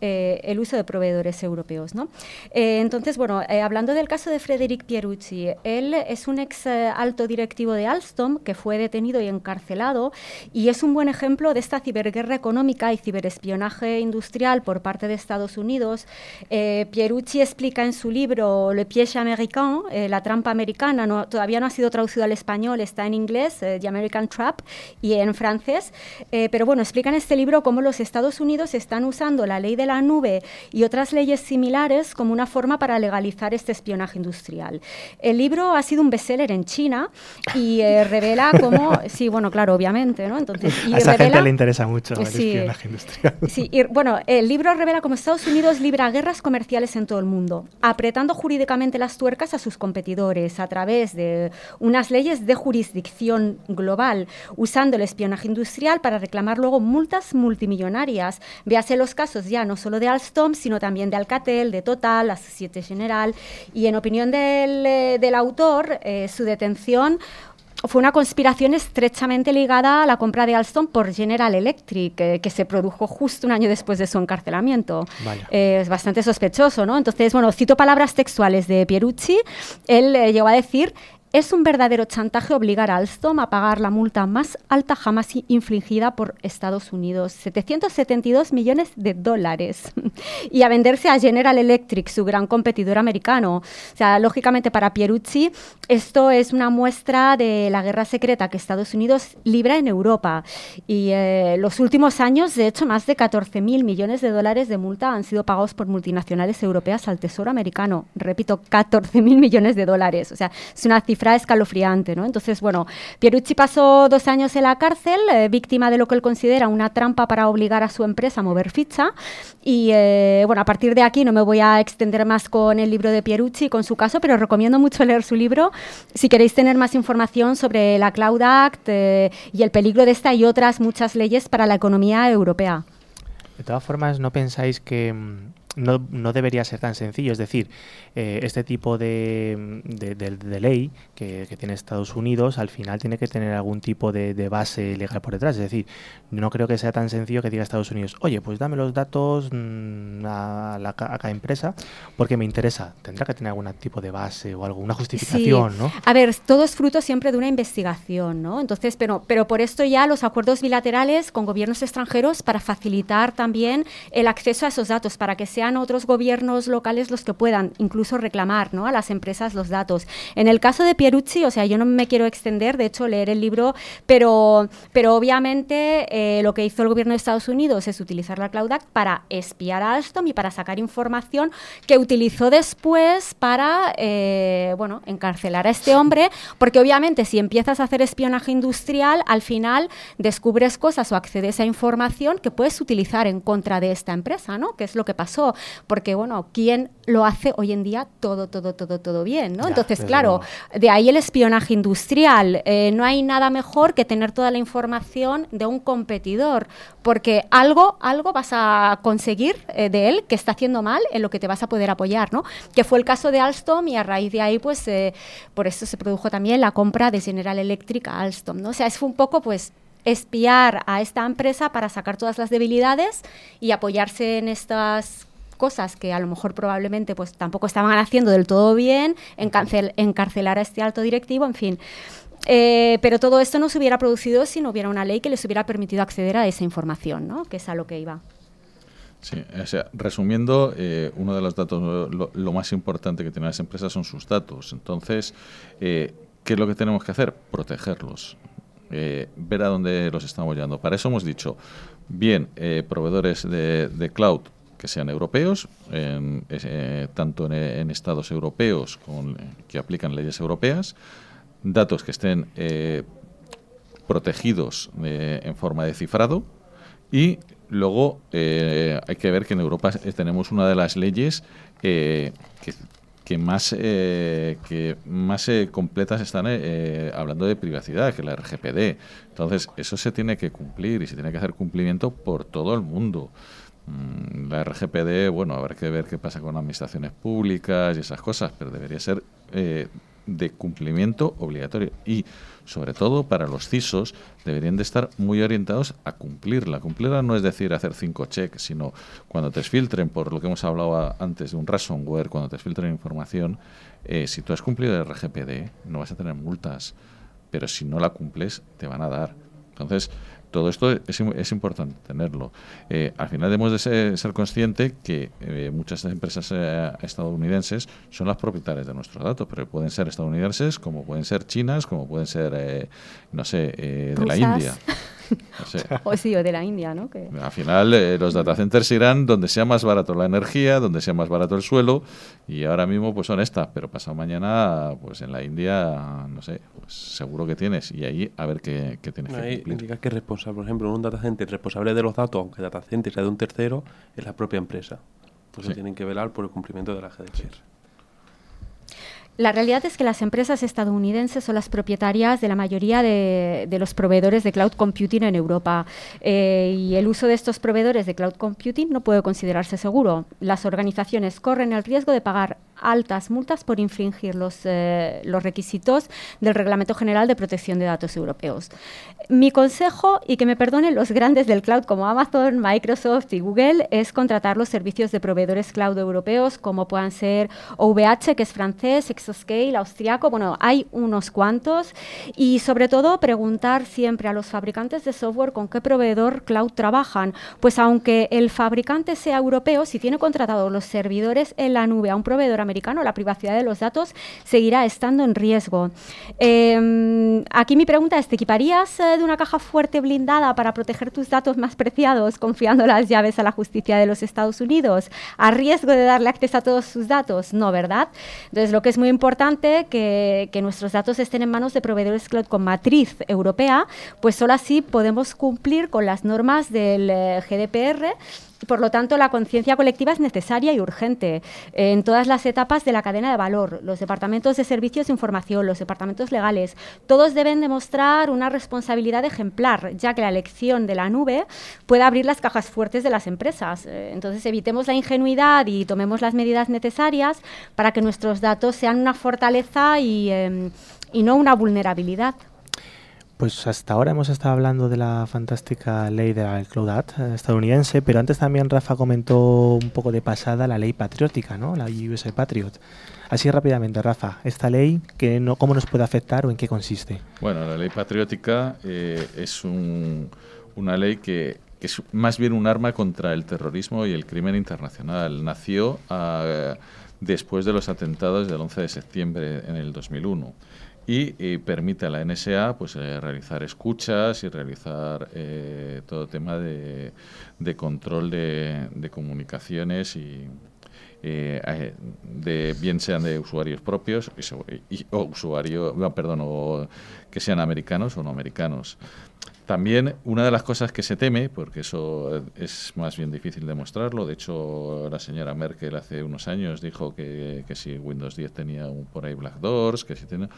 eh, el uso de proveedores europeos. ¿no? Eh, entonces, bueno, eh, hablando del caso de Frederic Pierucci, él es un ex alto directivo de Alstom que fue detenido y encarcelado y es un buen ejemplo de esta ciberguerra económica y ciberespionaje industrial por parte de Estados Unidos. Pierucci explica en su libro Le piège américain, la trampa americana, no, todavía no ha sido traducido al español, está en inglés, The American Trap, y en francés, pero bueno, explica en este libro cómo los Estados Unidos están usando la ley de la nube y otras leyes similares como una forma para legalizar este espionaje industrial. El libro ha sido un bestseller en China y eh, revela cómo, sí, bueno, claro, obviamente, ¿no? Entonces, y a esa gente le interesa mucho el espionaje industrial. Sí, y, bueno, el libro revela cómo Estados Unidos libra guerras comerciales en todo el mundo, apretando jurídicamente las tuercas a sus competidores a través de unas leyes de jurisdicción global, usando el espionaje industrial para reclamar luego multas multimillonarias. Véase los casos ya no solo de Alstom, sino también de Alcatel, de Total, la Societe General. Y en opinión del, eh, autor, eh, su detención fue una conspiración estrechamente ligada a la compra de Alstom por General Electric, eh, que se produjo justo un año después de su encarcelamiento. es bastante sospechoso, ¿no? Entonces, bueno, cito palabras textuales de Pierucci. Él llegó a decir, es un verdadero chantaje obligar a Alstom a pagar la multa más alta jamás infligida por Estados Unidos, 772 millones de dólares, y a venderse a General Electric, su gran competidor americano. O sea, lógicamente para Pierucci esto es una muestra de la guerra secreta que Estados Unidos libra en Europa. Y eh, los últimos años, de hecho, más de 14.000 millones de dólares de multa han sido pagados por multinacionales europeas al Tesoro americano. Repito, 14.000 millones de dólares. O sea, es una cifra escalofriante, ¿no? Entonces, bueno, Pierucci pasó dos años en la cárcel, eh, víctima de lo que él considera una trampa para obligar a su empresa a mover ficha. Y eh, bueno, a partir de aquí no me voy a extender más con el libro de Pierucci, con su caso, pero recomiendo mucho leer su libro si queréis tener más información sobre la Cloud Act eh, y el peligro de esta y otras muchas leyes para la economía europea. De todas formas, ¿no pensáis que mm, no, no, debería ser tan sencillo. Es decir, eh, este tipo de, de, ley que, tiene Estados Unidos al final tiene que tener algún tipo de, base legal por detrás. Es decir, no creo que sea tan sencillo que diga Estados Unidos, oye, pues dame los datos mm, a, la, a cada empresa porque me interesa. Tendrá que tener algún tipo de base o alguna justificación, ¿no? A ver, todo es fruto siempre de una investigación, ¿no? Entonces, pero, pero por esto ya los acuerdos bilaterales con gobiernos extranjeros para facilitar también el acceso a esos datos, para que sean otros gobiernos locales los que puedan incluso reclamar ¿no? a las empresas los datos. En el caso de Pierucci, o sea, yo no me quiero extender, de hecho, leer el libro, pero, pero obviamente eh, lo que hizo el gobierno de Estados Unidos es utilizar la Cloud Act para espiar a Alstom y para sacar información que utilizó después para, eh, bueno, encarcelar a este hombre, porque obviamente si empiezas a hacer espionaje industrial, al final descubres cosas o accedes a información que puedes utilizar en contra de esta empresa, ¿no? Que es lo que pasó porque bueno, ¿quién lo hace hoy en día todo, todo, todo, todo bien, ¿no? Entonces, claro, de ahí el espionaje industrial. Eh, no hay nada mejor que tener toda la información de un competidor, porque algo, algo vas a conseguir eh, de él que está haciendo mal en lo que te vas a poder apoyar, ¿no? Que fue el caso de Alstom y a raíz de ahí, pues, eh, por eso se produjo también la compra de General Electric a Alstom, ¿no? O sea, es un poco, pues, espiar a esta empresa para sacar todas las debilidades y apoyarse en estas cosas que a lo mejor probablemente pues tampoco estaban haciendo del todo bien, encarcelar a este alto directivo, en fin. Eh, pero todo esto no se hubiera producido si no hubiera una ley que les hubiera permitido acceder a esa información, ¿no? que es a lo que iba. Sí, o sea, resumiendo, eh, uno de los datos, lo, más importante que tienen las empresas son sus datos. Entonces, eh, ¿qué es lo que tenemos que hacer? Protegerlos. ver a dónde los estamos llevando. Para eso hemos dicho, bien, proveedores de cloud, que sean europeos, eh, tanto en, estados europeos con, que aplican leyes europeas, datos que estén eh, protegidos eh, en forma de cifrado, Y luego eh, hay que ver que en Europa tenemos una de las leyes que, que más que más completas están hablando de privacidad que la RGPD entonces eso se tiene que cumplir y se tiene que hacer cumplimiento por todo el mundo la RGPD, bueno, habrá que ver qué pasa con administraciones públicas y esas cosas, pero debería ser eh, de cumplimiento obligatorio. Y, sobre todo, para los CISOs, deberían de estar muy orientados a cumplirla. Cumplirla no es decir hacer cinco checks, sino cuando te filtren, por lo que hemos hablado antes de un ransomware, cuando te filtren información, eh, si tú has cumplido el RGPD, no vas a tener multas, pero si no la cumples, te van a dar. Entonces, todo esto es, es importante tenerlo. Eh, al final debemos de ser, ser conscientes que eh, muchas empresas eh, estadounidenses son las propietarias de nuestros datos, pero pueden ser estadounidenses, como pueden ser chinas, como pueden ser, no sé, de la India. o sí, o de la India, ¿no? Al final eh, los data centers irán donde sea más barato la energía, donde sea más barato el suelo, y ahora mismo pues son estas, pero pasado mañana pues en la India, no sé, pues seguro que tienes, y ahí a ver qué, tienes que cumplir. indica que responsable, por ejemplo, un data center responsable de los datos, aunque el data center sea de un tercero, es la propia empresa. Pues tienen que velar por el cumplimiento de la GDPR. La realidad es que las empresas estadounidenses son las propietarias de la mayoría de, los proveedores de cloud computing en Europa eh, y el uso de estos proveedores de cloud computing no puede considerarse seguro. Las organizaciones corren el riesgo de pagar altas multas por infringir los, eh, los requisitos del Reglamento General de Protección de Datos Europeos. Mi consejo, y que me perdonen los grandes del cloud como Amazon, Microsoft y Google, es contratar los servicios de proveedores cloud europeos como puedan ser OVH, que es francés, Exoscale, austriaco, bueno, hay unos cuantos, y sobre todo preguntar siempre a los fabricantes de software con qué proveedor cloud trabajan, pues aunque el fabricante sea europeo, si tiene contratado los servidores en la nube a un proveedor americano, la privacidad de los datos seguirá estando en riesgo. Em, aquí mi pregunta es, ¿te equiparías eh, de una caja fuerte blindada para proteger tus datos más preciados confiando las llaves a la justicia de los Estados Unidos a riesgo de darle acceso a todos sus datos? No, ¿verdad? Entonces, lo que es muy importante que, que nuestros datos estén en manos de proveedores cloud con matriz europea, pues solo así podemos cumplir con las normas del eh, GDPR por lo tanto, la conciencia colectiva es necesaria y urgente en todas las etapas de la cadena de valor. Los departamentos de servicios de información, los departamentos legales, todos deben demostrar una responsabilidad ejemplar, ya que la elección de la nube puede abrir las cajas fuertes de las empresas. Eh, entonces, evitemos la ingenuidad y tomemos las medidas necesarias para que nuestros datos sean una fortaleza y, em, y no una vulnerabilidad. Pues hasta ahora hemos estado hablando de la fantástica ley de la Cloud Act estadounidense, pero antes también Rafa comentó un poco de pasada la ley patriótica, ¿no? La USA Patriot. Así rápidamente, Rafa, esta ley, que no, ¿cómo nos puede afectar o en qué consiste? Bueno, la ley patriótica eh, es una ley que, es más bien un arma contra el terrorismo y el crimen internacional. Nació ah, después de los atentados del 11 de septiembre en el 2001 y, permite a la NSA pues, eh, realizar escuchas y realizar eh, todo tema de, de control de, de comunicaciones y, eh, de bien sean de usuarios propios o usuarios perdón o que sean americanos o no americanos. También una de las cosas que se teme, porque eso es más bien difícil demostrarlo, de hecho la señora Merkel hace unos años dijo que, que si Windows 10 tenía un, por ahí Black Doors, que si tiene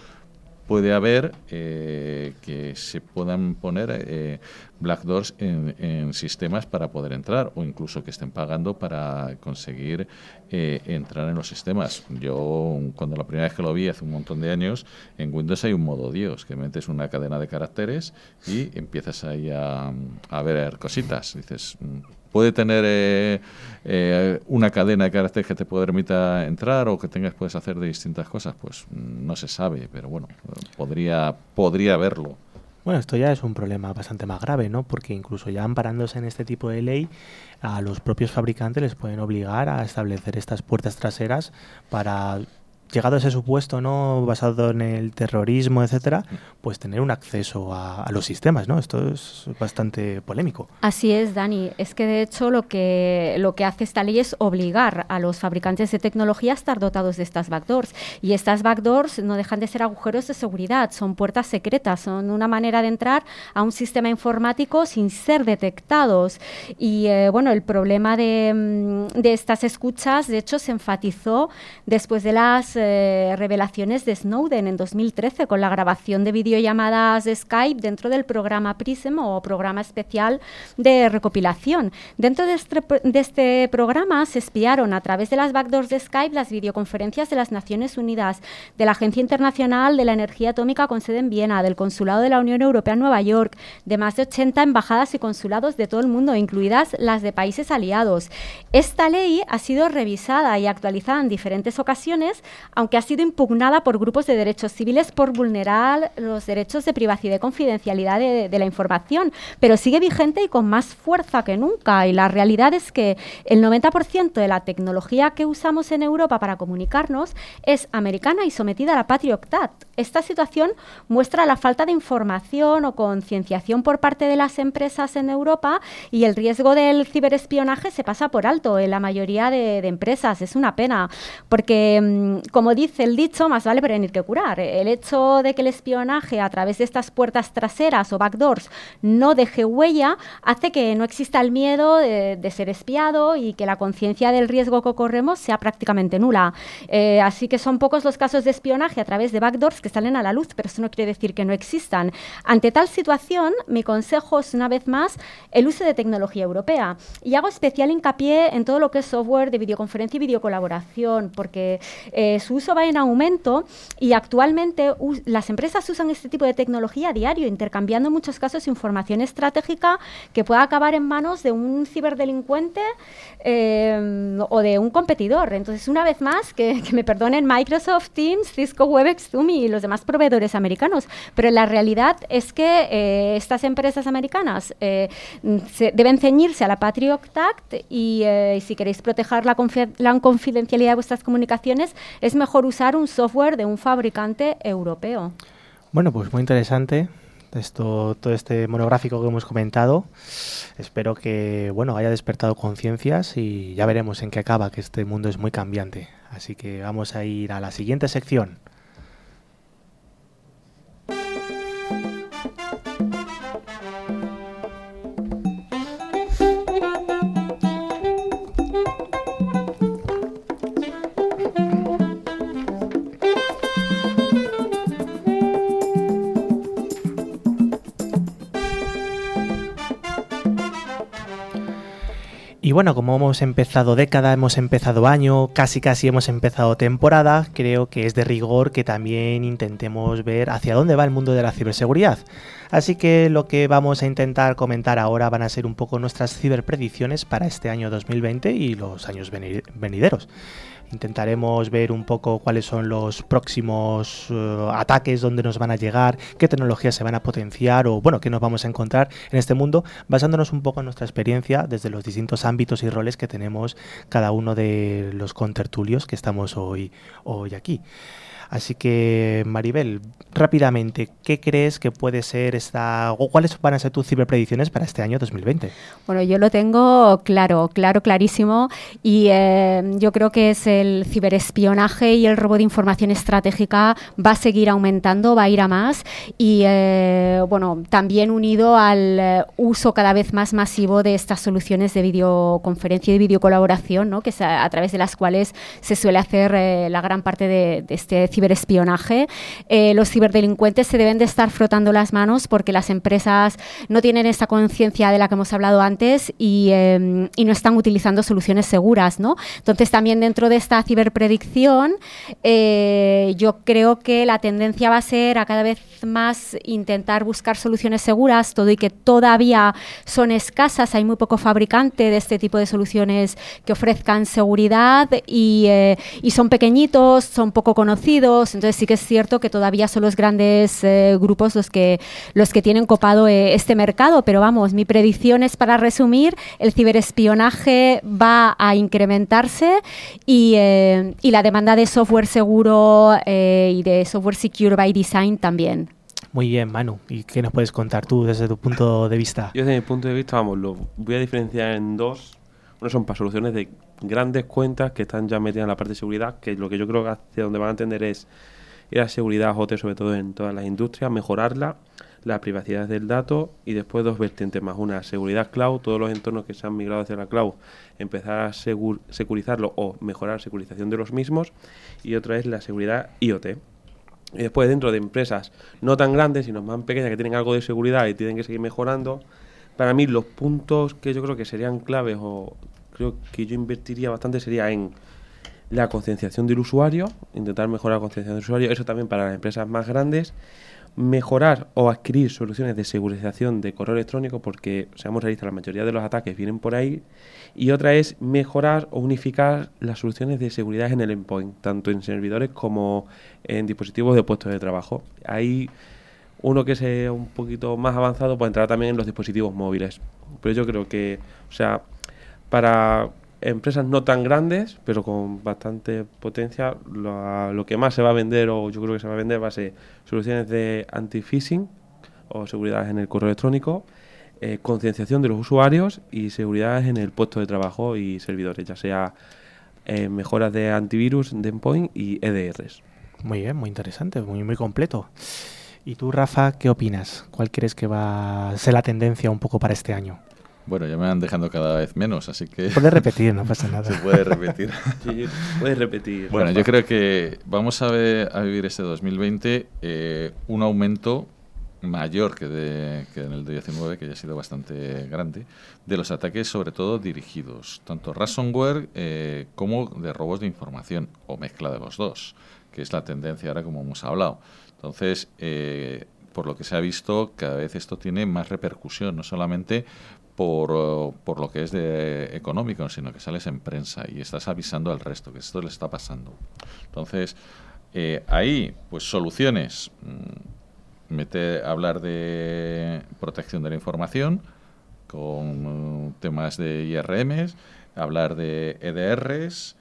puede haber eh, que se puedan poner eh, black doors en, sistemas para poder entrar o incluso que estén pagando para conseguir eh, entrar en los sistemas. Yo cuando la primera vez que lo vi hace un montón de años, en Windows hay un modo Dios, que metes una cadena de caracteres y empiezas ahí a, a ver cositas. Dices, puede tener eh, eh, una cadena de caracteres que te permita entrar o que tengas puedes hacer de distintas cosas, pues mm, no se sabe, pero bueno, podría podría haberlo. Bueno, esto ya es un problema bastante más grave, ¿no? Porque incluso ya amparándose en este tipo de ley, a los propios fabricantes les pueden obligar a establecer estas puertas traseras para llegado a ese supuesto, ¿no? Basado en el terrorismo, etcétera, pues tener un acceso a, los sistemas, ¿no? Esto es bastante polémico. Así es, Dani. Es que de hecho lo que, lo que hace esta ley es obligar a los fabricantes de tecnología a estar dotados de estas backdoors. Y estas backdoors no dejan de ser agujeros de seguridad, son puertas secretas, son una manera de entrar a un sistema informático sin ser detectados. Y eh, bueno, el problema de, mm, de estas escuchas, de hecho, se enfatizó después de las revelaciones de Snowden en 2013 con la grabación de videollamadas de Skype dentro del programa PRISM o programa especial de recopilación. Dentro de este, de este programa se espiaron a través de las backdoors de Skype las videoconferencias de las Naciones Unidas, de la Agencia Internacional de la Energía Atómica con sede en Viena, del Consulado de la Unión Europea en Nueva York, de más de 80 embajadas y consulados de todo el mundo, incluidas las de países aliados. Esta ley ha sido revisada y actualizada en diferentes ocasiones aunque ha sido impugnada por grupos de derechos civiles por vulnerar los derechos de privacidad y confidencialidad de, la información, pero sigue vigente y con más fuerza que nunca. Y la realidad es que el 90% de la tecnología que usamos en Europa para comunicarnos es americana y sometida a la Patriot Act. Esta situación muestra la falta de información o concienciación por parte de las empresas en Europa y el riesgo del ciberespionaje se pasa por alto en la mayoría de, empresas. Es una pena, porque mm, como dice el dicho, más vale prevenir que curar. El hecho de que el espionaje a través de estas puertas traseras o backdoors no deje huella hace que no exista el miedo de, ser espiado y que la conciencia del riesgo que corremos sea prácticamente nula. Eh, así que son pocos los casos de espionaje a través de backdoors que salen a la luz, pero eso no quiere decir que no existan. Ante tal situación, mi consejo es una vez más el uso de tecnología europea. Y hago especial hincapié en todo lo que es software de videoconferencia y videocolaboración, porque eh, su uso va en aumento y actualmente las empresas usan este tipo de tecnología a diario, intercambiando en muchos casos información estratégica que pueda acabar en manos de un ciberdelincuente eh, o de un competidor. Entonces, una vez más, que, me perdonen Microsoft Teams, Cisco WebEx, Zoom y los demás proveedores americanos, pero la realidad es que eh, estas empresas americanas eh, deben ceñirse a la Patriot Act y, si queréis proteger la, la confidencialidad de vuestras comunicaciones, es mejor usar un software de un fabricante europeo. Bueno, pues muy interesante esto, todo este monográfico que hemos comentado. Espero que bueno haya despertado conciencias y ya veremos en qué acaba, que este mundo es muy cambiante. Así que vamos a ir a la siguiente sección. Y bueno, como hemos empezado década, hemos empezado año, casi casi hemos empezado temporada, creo que es de rigor que también intentemos ver hacia dónde va el mundo de la ciberseguridad. Así que lo que vamos a intentar comentar ahora van a ser un poco nuestras ciberpredicciones para este año 2020 y los años venideros. Intentaremos ver un poco cuáles son los próximos eh, ataques, dónde nos van a llegar, qué tecnologías se van a potenciar o bueno, qué nos vamos a encontrar en este mundo, basándonos un poco en nuestra experiencia desde los distintos ámbitos y roles que tenemos cada uno de los contertulios que estamos hoy, hoy aquí. Así que, Maribel, rápidamente, ¿qué crees que puede ser esta, o cuáles van a ser tus ciberpredicciones para este año 2020? Bueno, yo lo tengo claro, claro, clarísimo, y eh, yo creo que es el ciberespionaje y el robo de información estratégica va a seguir aumentando, va a ir a más, y eh, bueno, también unido al eh, uso cada vez más masivo de estas soluciones de videoconferencia y de videocolaboración, ¿no? que es a, través de las cuales se suele hacer la gran parte de, de este ciberespionaje ciberespionaje, eh, los ciberdelincuentes se deben de estar frotando las manos porque las empresas no tienen esa conciencia de la que hemos hablado antes y, em, no están utilizando soluciones seguras. ¿no? Entonces, también dentro de esta ciberpredicción, eh, yo creo que la tendencia va a ser a cada vez más intentar buscar soluciones seguras, todo y que todavía son escasas, hay muy poco fabricante de este tipo de soluciones que ofrezcan seguridad y, eh, y son pequeñitos, son poco conocidos Entonces sí que es cierto que todavía son los grandes eh, grupos los que, los que tienen copado eh, este mercado. Pero vamos, mi predicción es para resumir, el ciberespionaje va a incrementarse y, y la demanda de software seguro y de software secure by design también. Muy bien, Manu. ¿Y qué nos puedes contar tú desde tu punto de vista? Yo desde mi punto de vista, vamos, lo voy a diferenciar en dos. Uno son para soluciones de grandes cuentas que están ya metidas en la parte de seguridad, que lo que yo creo que hacia donde van a entender es ir a seguridad OT, sobre todo en todas las industrias, mejorarla, la privacidad del dato y después dos vertientes más. Una, seguridad cloud, todos los entornos que se han migrado hacia la cloud, empezar a securizarlo o mejorar la securización de los mismos. Y otra es la seguridad IoT y después dentro de empresas no tan grandes, sino más pequeñas que tienen algo de seguridad y tienen que seguir mejorando, para mí los puntos que yo creo que serían claves o creo que yo invertiría bastante sería en la concienciación del usuario, intentar mejorar la concienciación del usuario, eso también para las empresas más grandes, mejorar o adquirir soluciones de segurización de correo electrónico, porque seamos realistas, la mayoría de los ataques vienen por ahí, y otra es mejorar o unificar las soluciones de seguridad en el endpoint, tanto en servidores como en dispositivos de puestos de trabajo. Hay uno que sea un poquito más avanzado puede entrar también en los dispositivos móviles. Pero yo creo que, o sea, para empresas no tan grandes, pero con bastante potencia, lo, lo que más se va a vender, o yo creo que se va a vender, va a ser soluciones de anti-phishing o seguridad en el correo electrónico eh, concienciación de los usuarios y seguridad en el puesto de trabajo y servidores, ya sea eh, mejoras de antivirus, de endpoint y EDRs. Muy bien, muy interesante, muy, muy completo. ¿Y tú, Rafa, qué opinas? ¿Cuál crees que va a ser la tendencia un poco para este año? Bueno, ya me van dejando cada vez menos, así que... Puedes repetir, no pasa nada. Se puede repetir. sí, puedes repetir. Bueno, yo creo que vamos a, ver, a vivir este 2020 eh, un aumento mayor que, de, que en el 19, que ya ha sido bastante grande, de los ataques sobre todo dirigidos, tanto ransomware eh, como de robos de información, o mezcla de los dos, que es la tendencia ahora como hemos hablado. Entonces, eh, por lo que se ha visto, cada vez esto tiene más repercusión, no solamente por, por, lo que es de económico, sino que sales en prensa y estás avisando al resto que esto le está pasando. Entonces, eh, ahí, pues soluciones. Mm, mete a hablar de protección de la información con uh, temas de IRMs, hablar de EDRs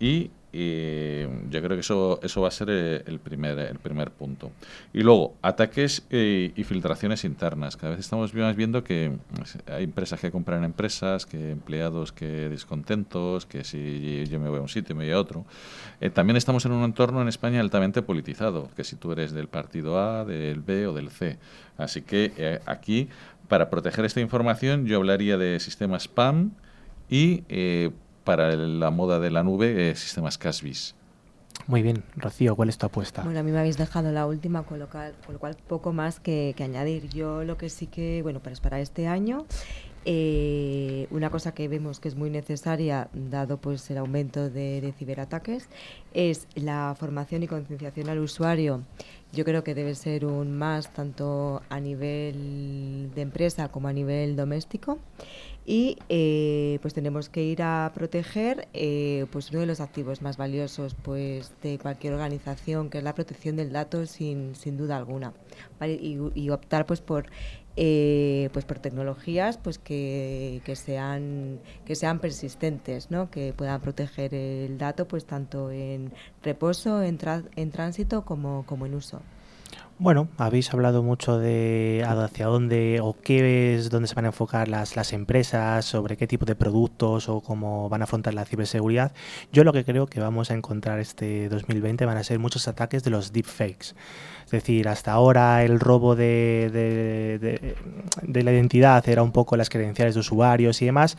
y y yo creo que eso, eso va a ser eh, el primer, el primer punto. Y luego, ataques eh, y filtraciones internas. Cada vez estamos viendo que pues, hay empresas que compran empresas, que empleados que descontentos, que si yo me voy a un sitio y me voy a otro. Eh, también estamos en un entorno en España altamente politizado, que si tú eres del partido A, del B o del C. Así que aquí, para proteger esta información, yo hablaría de sistemas spam y para la moda de la nube, eh, sistemas Casbis. Muy bien, Rocío, ¿cuál es tu apuesta? Bueno, a mí me habéis dejado la última, con lo cual, con lo cual poco más que, añadir. Yo lo que sí que, bueno, pues para este año, eh, una cosa que vemos que es muy necesaria, dado pues el aumento de, de ciberataques, es la formación y concienciación al usuario. Yo creo que debe ser un más tanto a nivel de empresa como a nivel doméstico y eh, pues tenemos que ir a proteger eh, pues uno de los activos más valiosos pues de cualquier organización que es la protección del dato sin, sin duda alguna y, optar pues por eh, pues por tecnologías pues que, que, sean que sean persistentes ¿no? que puedan proteger el dato pues tanto en reposo en, en tránsito como, como en uso bueno, habéis hablado mucho de hacia dónde o qué es dónde se van a enfocar las, las empresas, sobre qué tipo de productos o cómo van a afrontar la ciberseguridad. Yo lo que creo que vamos a encontrar este 2020 van a ser muchos ataques de los deepfakes. Es decir, hasta ahora el robo de, de, de, la identidad era un poco las credenciales de usuarios y demás.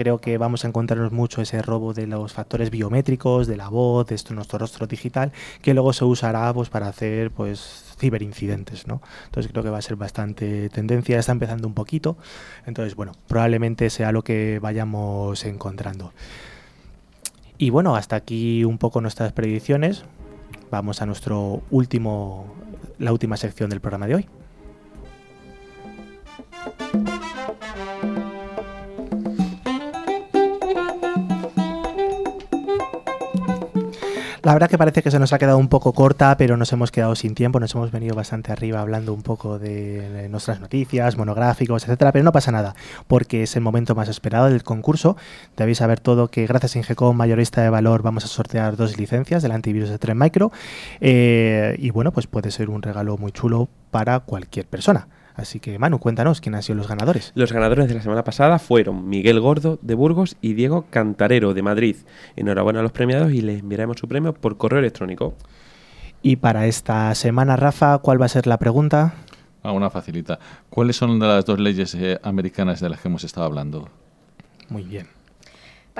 Creo que vamos a encontrarnos mucho ese robo de los factores biométricos, de la voz, de esto, nuestro rostro digital, que luego se usará pues, para hacer pues ciberincidentes, ¿no? Entonces creo que va a ser bastante tendencia, está empezando un poquito, entonces bueno, probablemente sea lo que vayamos encontrando. Y bueno, hasta aquí un poco nuestras predicciones. Vamos a nuestro último, la última sección del programa de hoy. La verdad que parece que se nos ha quedado un poco corta, pero nos hemos quedado sin tiempo, nos hemos venido bastante arriba hablando un poco de nuestras noticias, monográficos, etcétera, pero no pasa nada, porque es el momento más esperado del concurso. Debéis saber todo que gracias a Ingecom Mayorista de Valor vamos a sortear dos licencias del antivirus de Tren Micro eh, y bueno, pues puede ser un regalo muy chulo para cualquier persona. Así que Manu, cuéntanos quién han sido los ganadores. Los ganadores de la semana pasada fueron Miguel Gordo de Burgos y Diego Cantarero de Madrid. Enhorabuena a los premiados y les enviaremos su premio por correo electrónico. Y para esta semana, Rafa, ¿cuál va a ser la pregunta? Ah, una facilita. ¿Cuáles son las dos leyes eh, americanas de las que hemos estado hablando? Muy bien.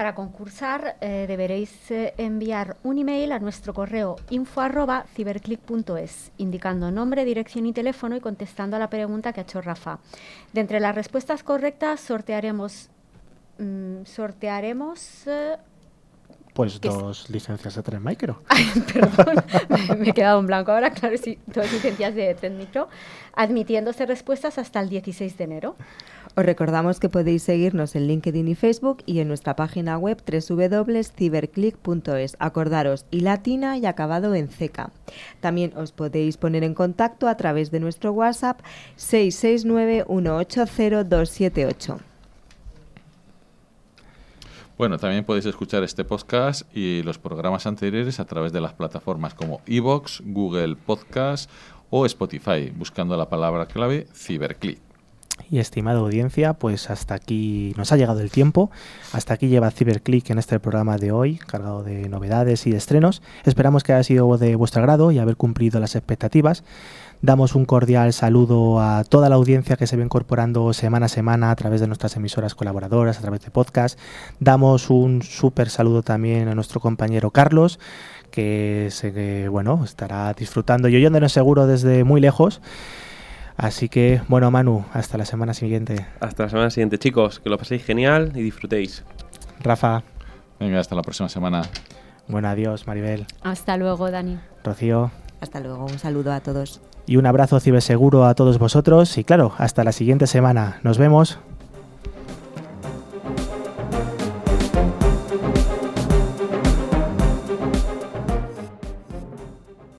Para concursar eh, deberéis eh, enviar un email a nuestro correo info@ciberclick.es indicando nombre, dirección y teléfono y contestando a la pregunta que ha hecho Rafa. De entre las respuestas correctas sortearemos mm, sortearemos eh, pues dos licencias de Tren Micro. perdón, me he quedado en blanco ahora, claro, sí, dos licencias de Tren Micro, admitiéndose respuestas hasta el 16 de enero. Os recordamos que podéis seguirnos en LinkedIn y Facebook y en nuestra página web www.ciberclick.es. Acordaros, y latina y acabado en CK. También os podéis poner en contacto a través de nuestro WhatsApp 669 180 Bueno, también podéis escuchar este podcast y los programas anteriores a través de las plataformas como Evox, Google Podcast o Spotify, buscando la palabra clave Ciberclick y estimada audiencia, pues hasta aquí nos ha llegado el tiempo. Hasta aquí lleva CiberClick en este programa de hoy, cargado de novedades y de estrenos. Esperamos que haya sido de vuestro agrado y haber cumplido las expectativas. Damos un cordial saludo a toda la audiencia que se ve incorporando semana a semana a través de nuestras emisoras colaboradoras, a través de podcast. Damos un súper saludo también a nuestro compañero Carlos, que se, bueno, estará disfrutando y oyéndonos seguro desde muy lejos. Así que, bueno, Manu, hasta la semana siguiente. Hasta la semana siguiente, chicos. Que lo paséis genial y disfrutéis. Rafa. Venga, hasta la próxima semana. Bueno, adiós, Maribel. Hasta luego, Dani. Rocío. Hasta luego, un saludo a todos. Y un abrazo ciberseguro a todos vosotros. Y claro, hasta la siguiente semana. Nos vemos.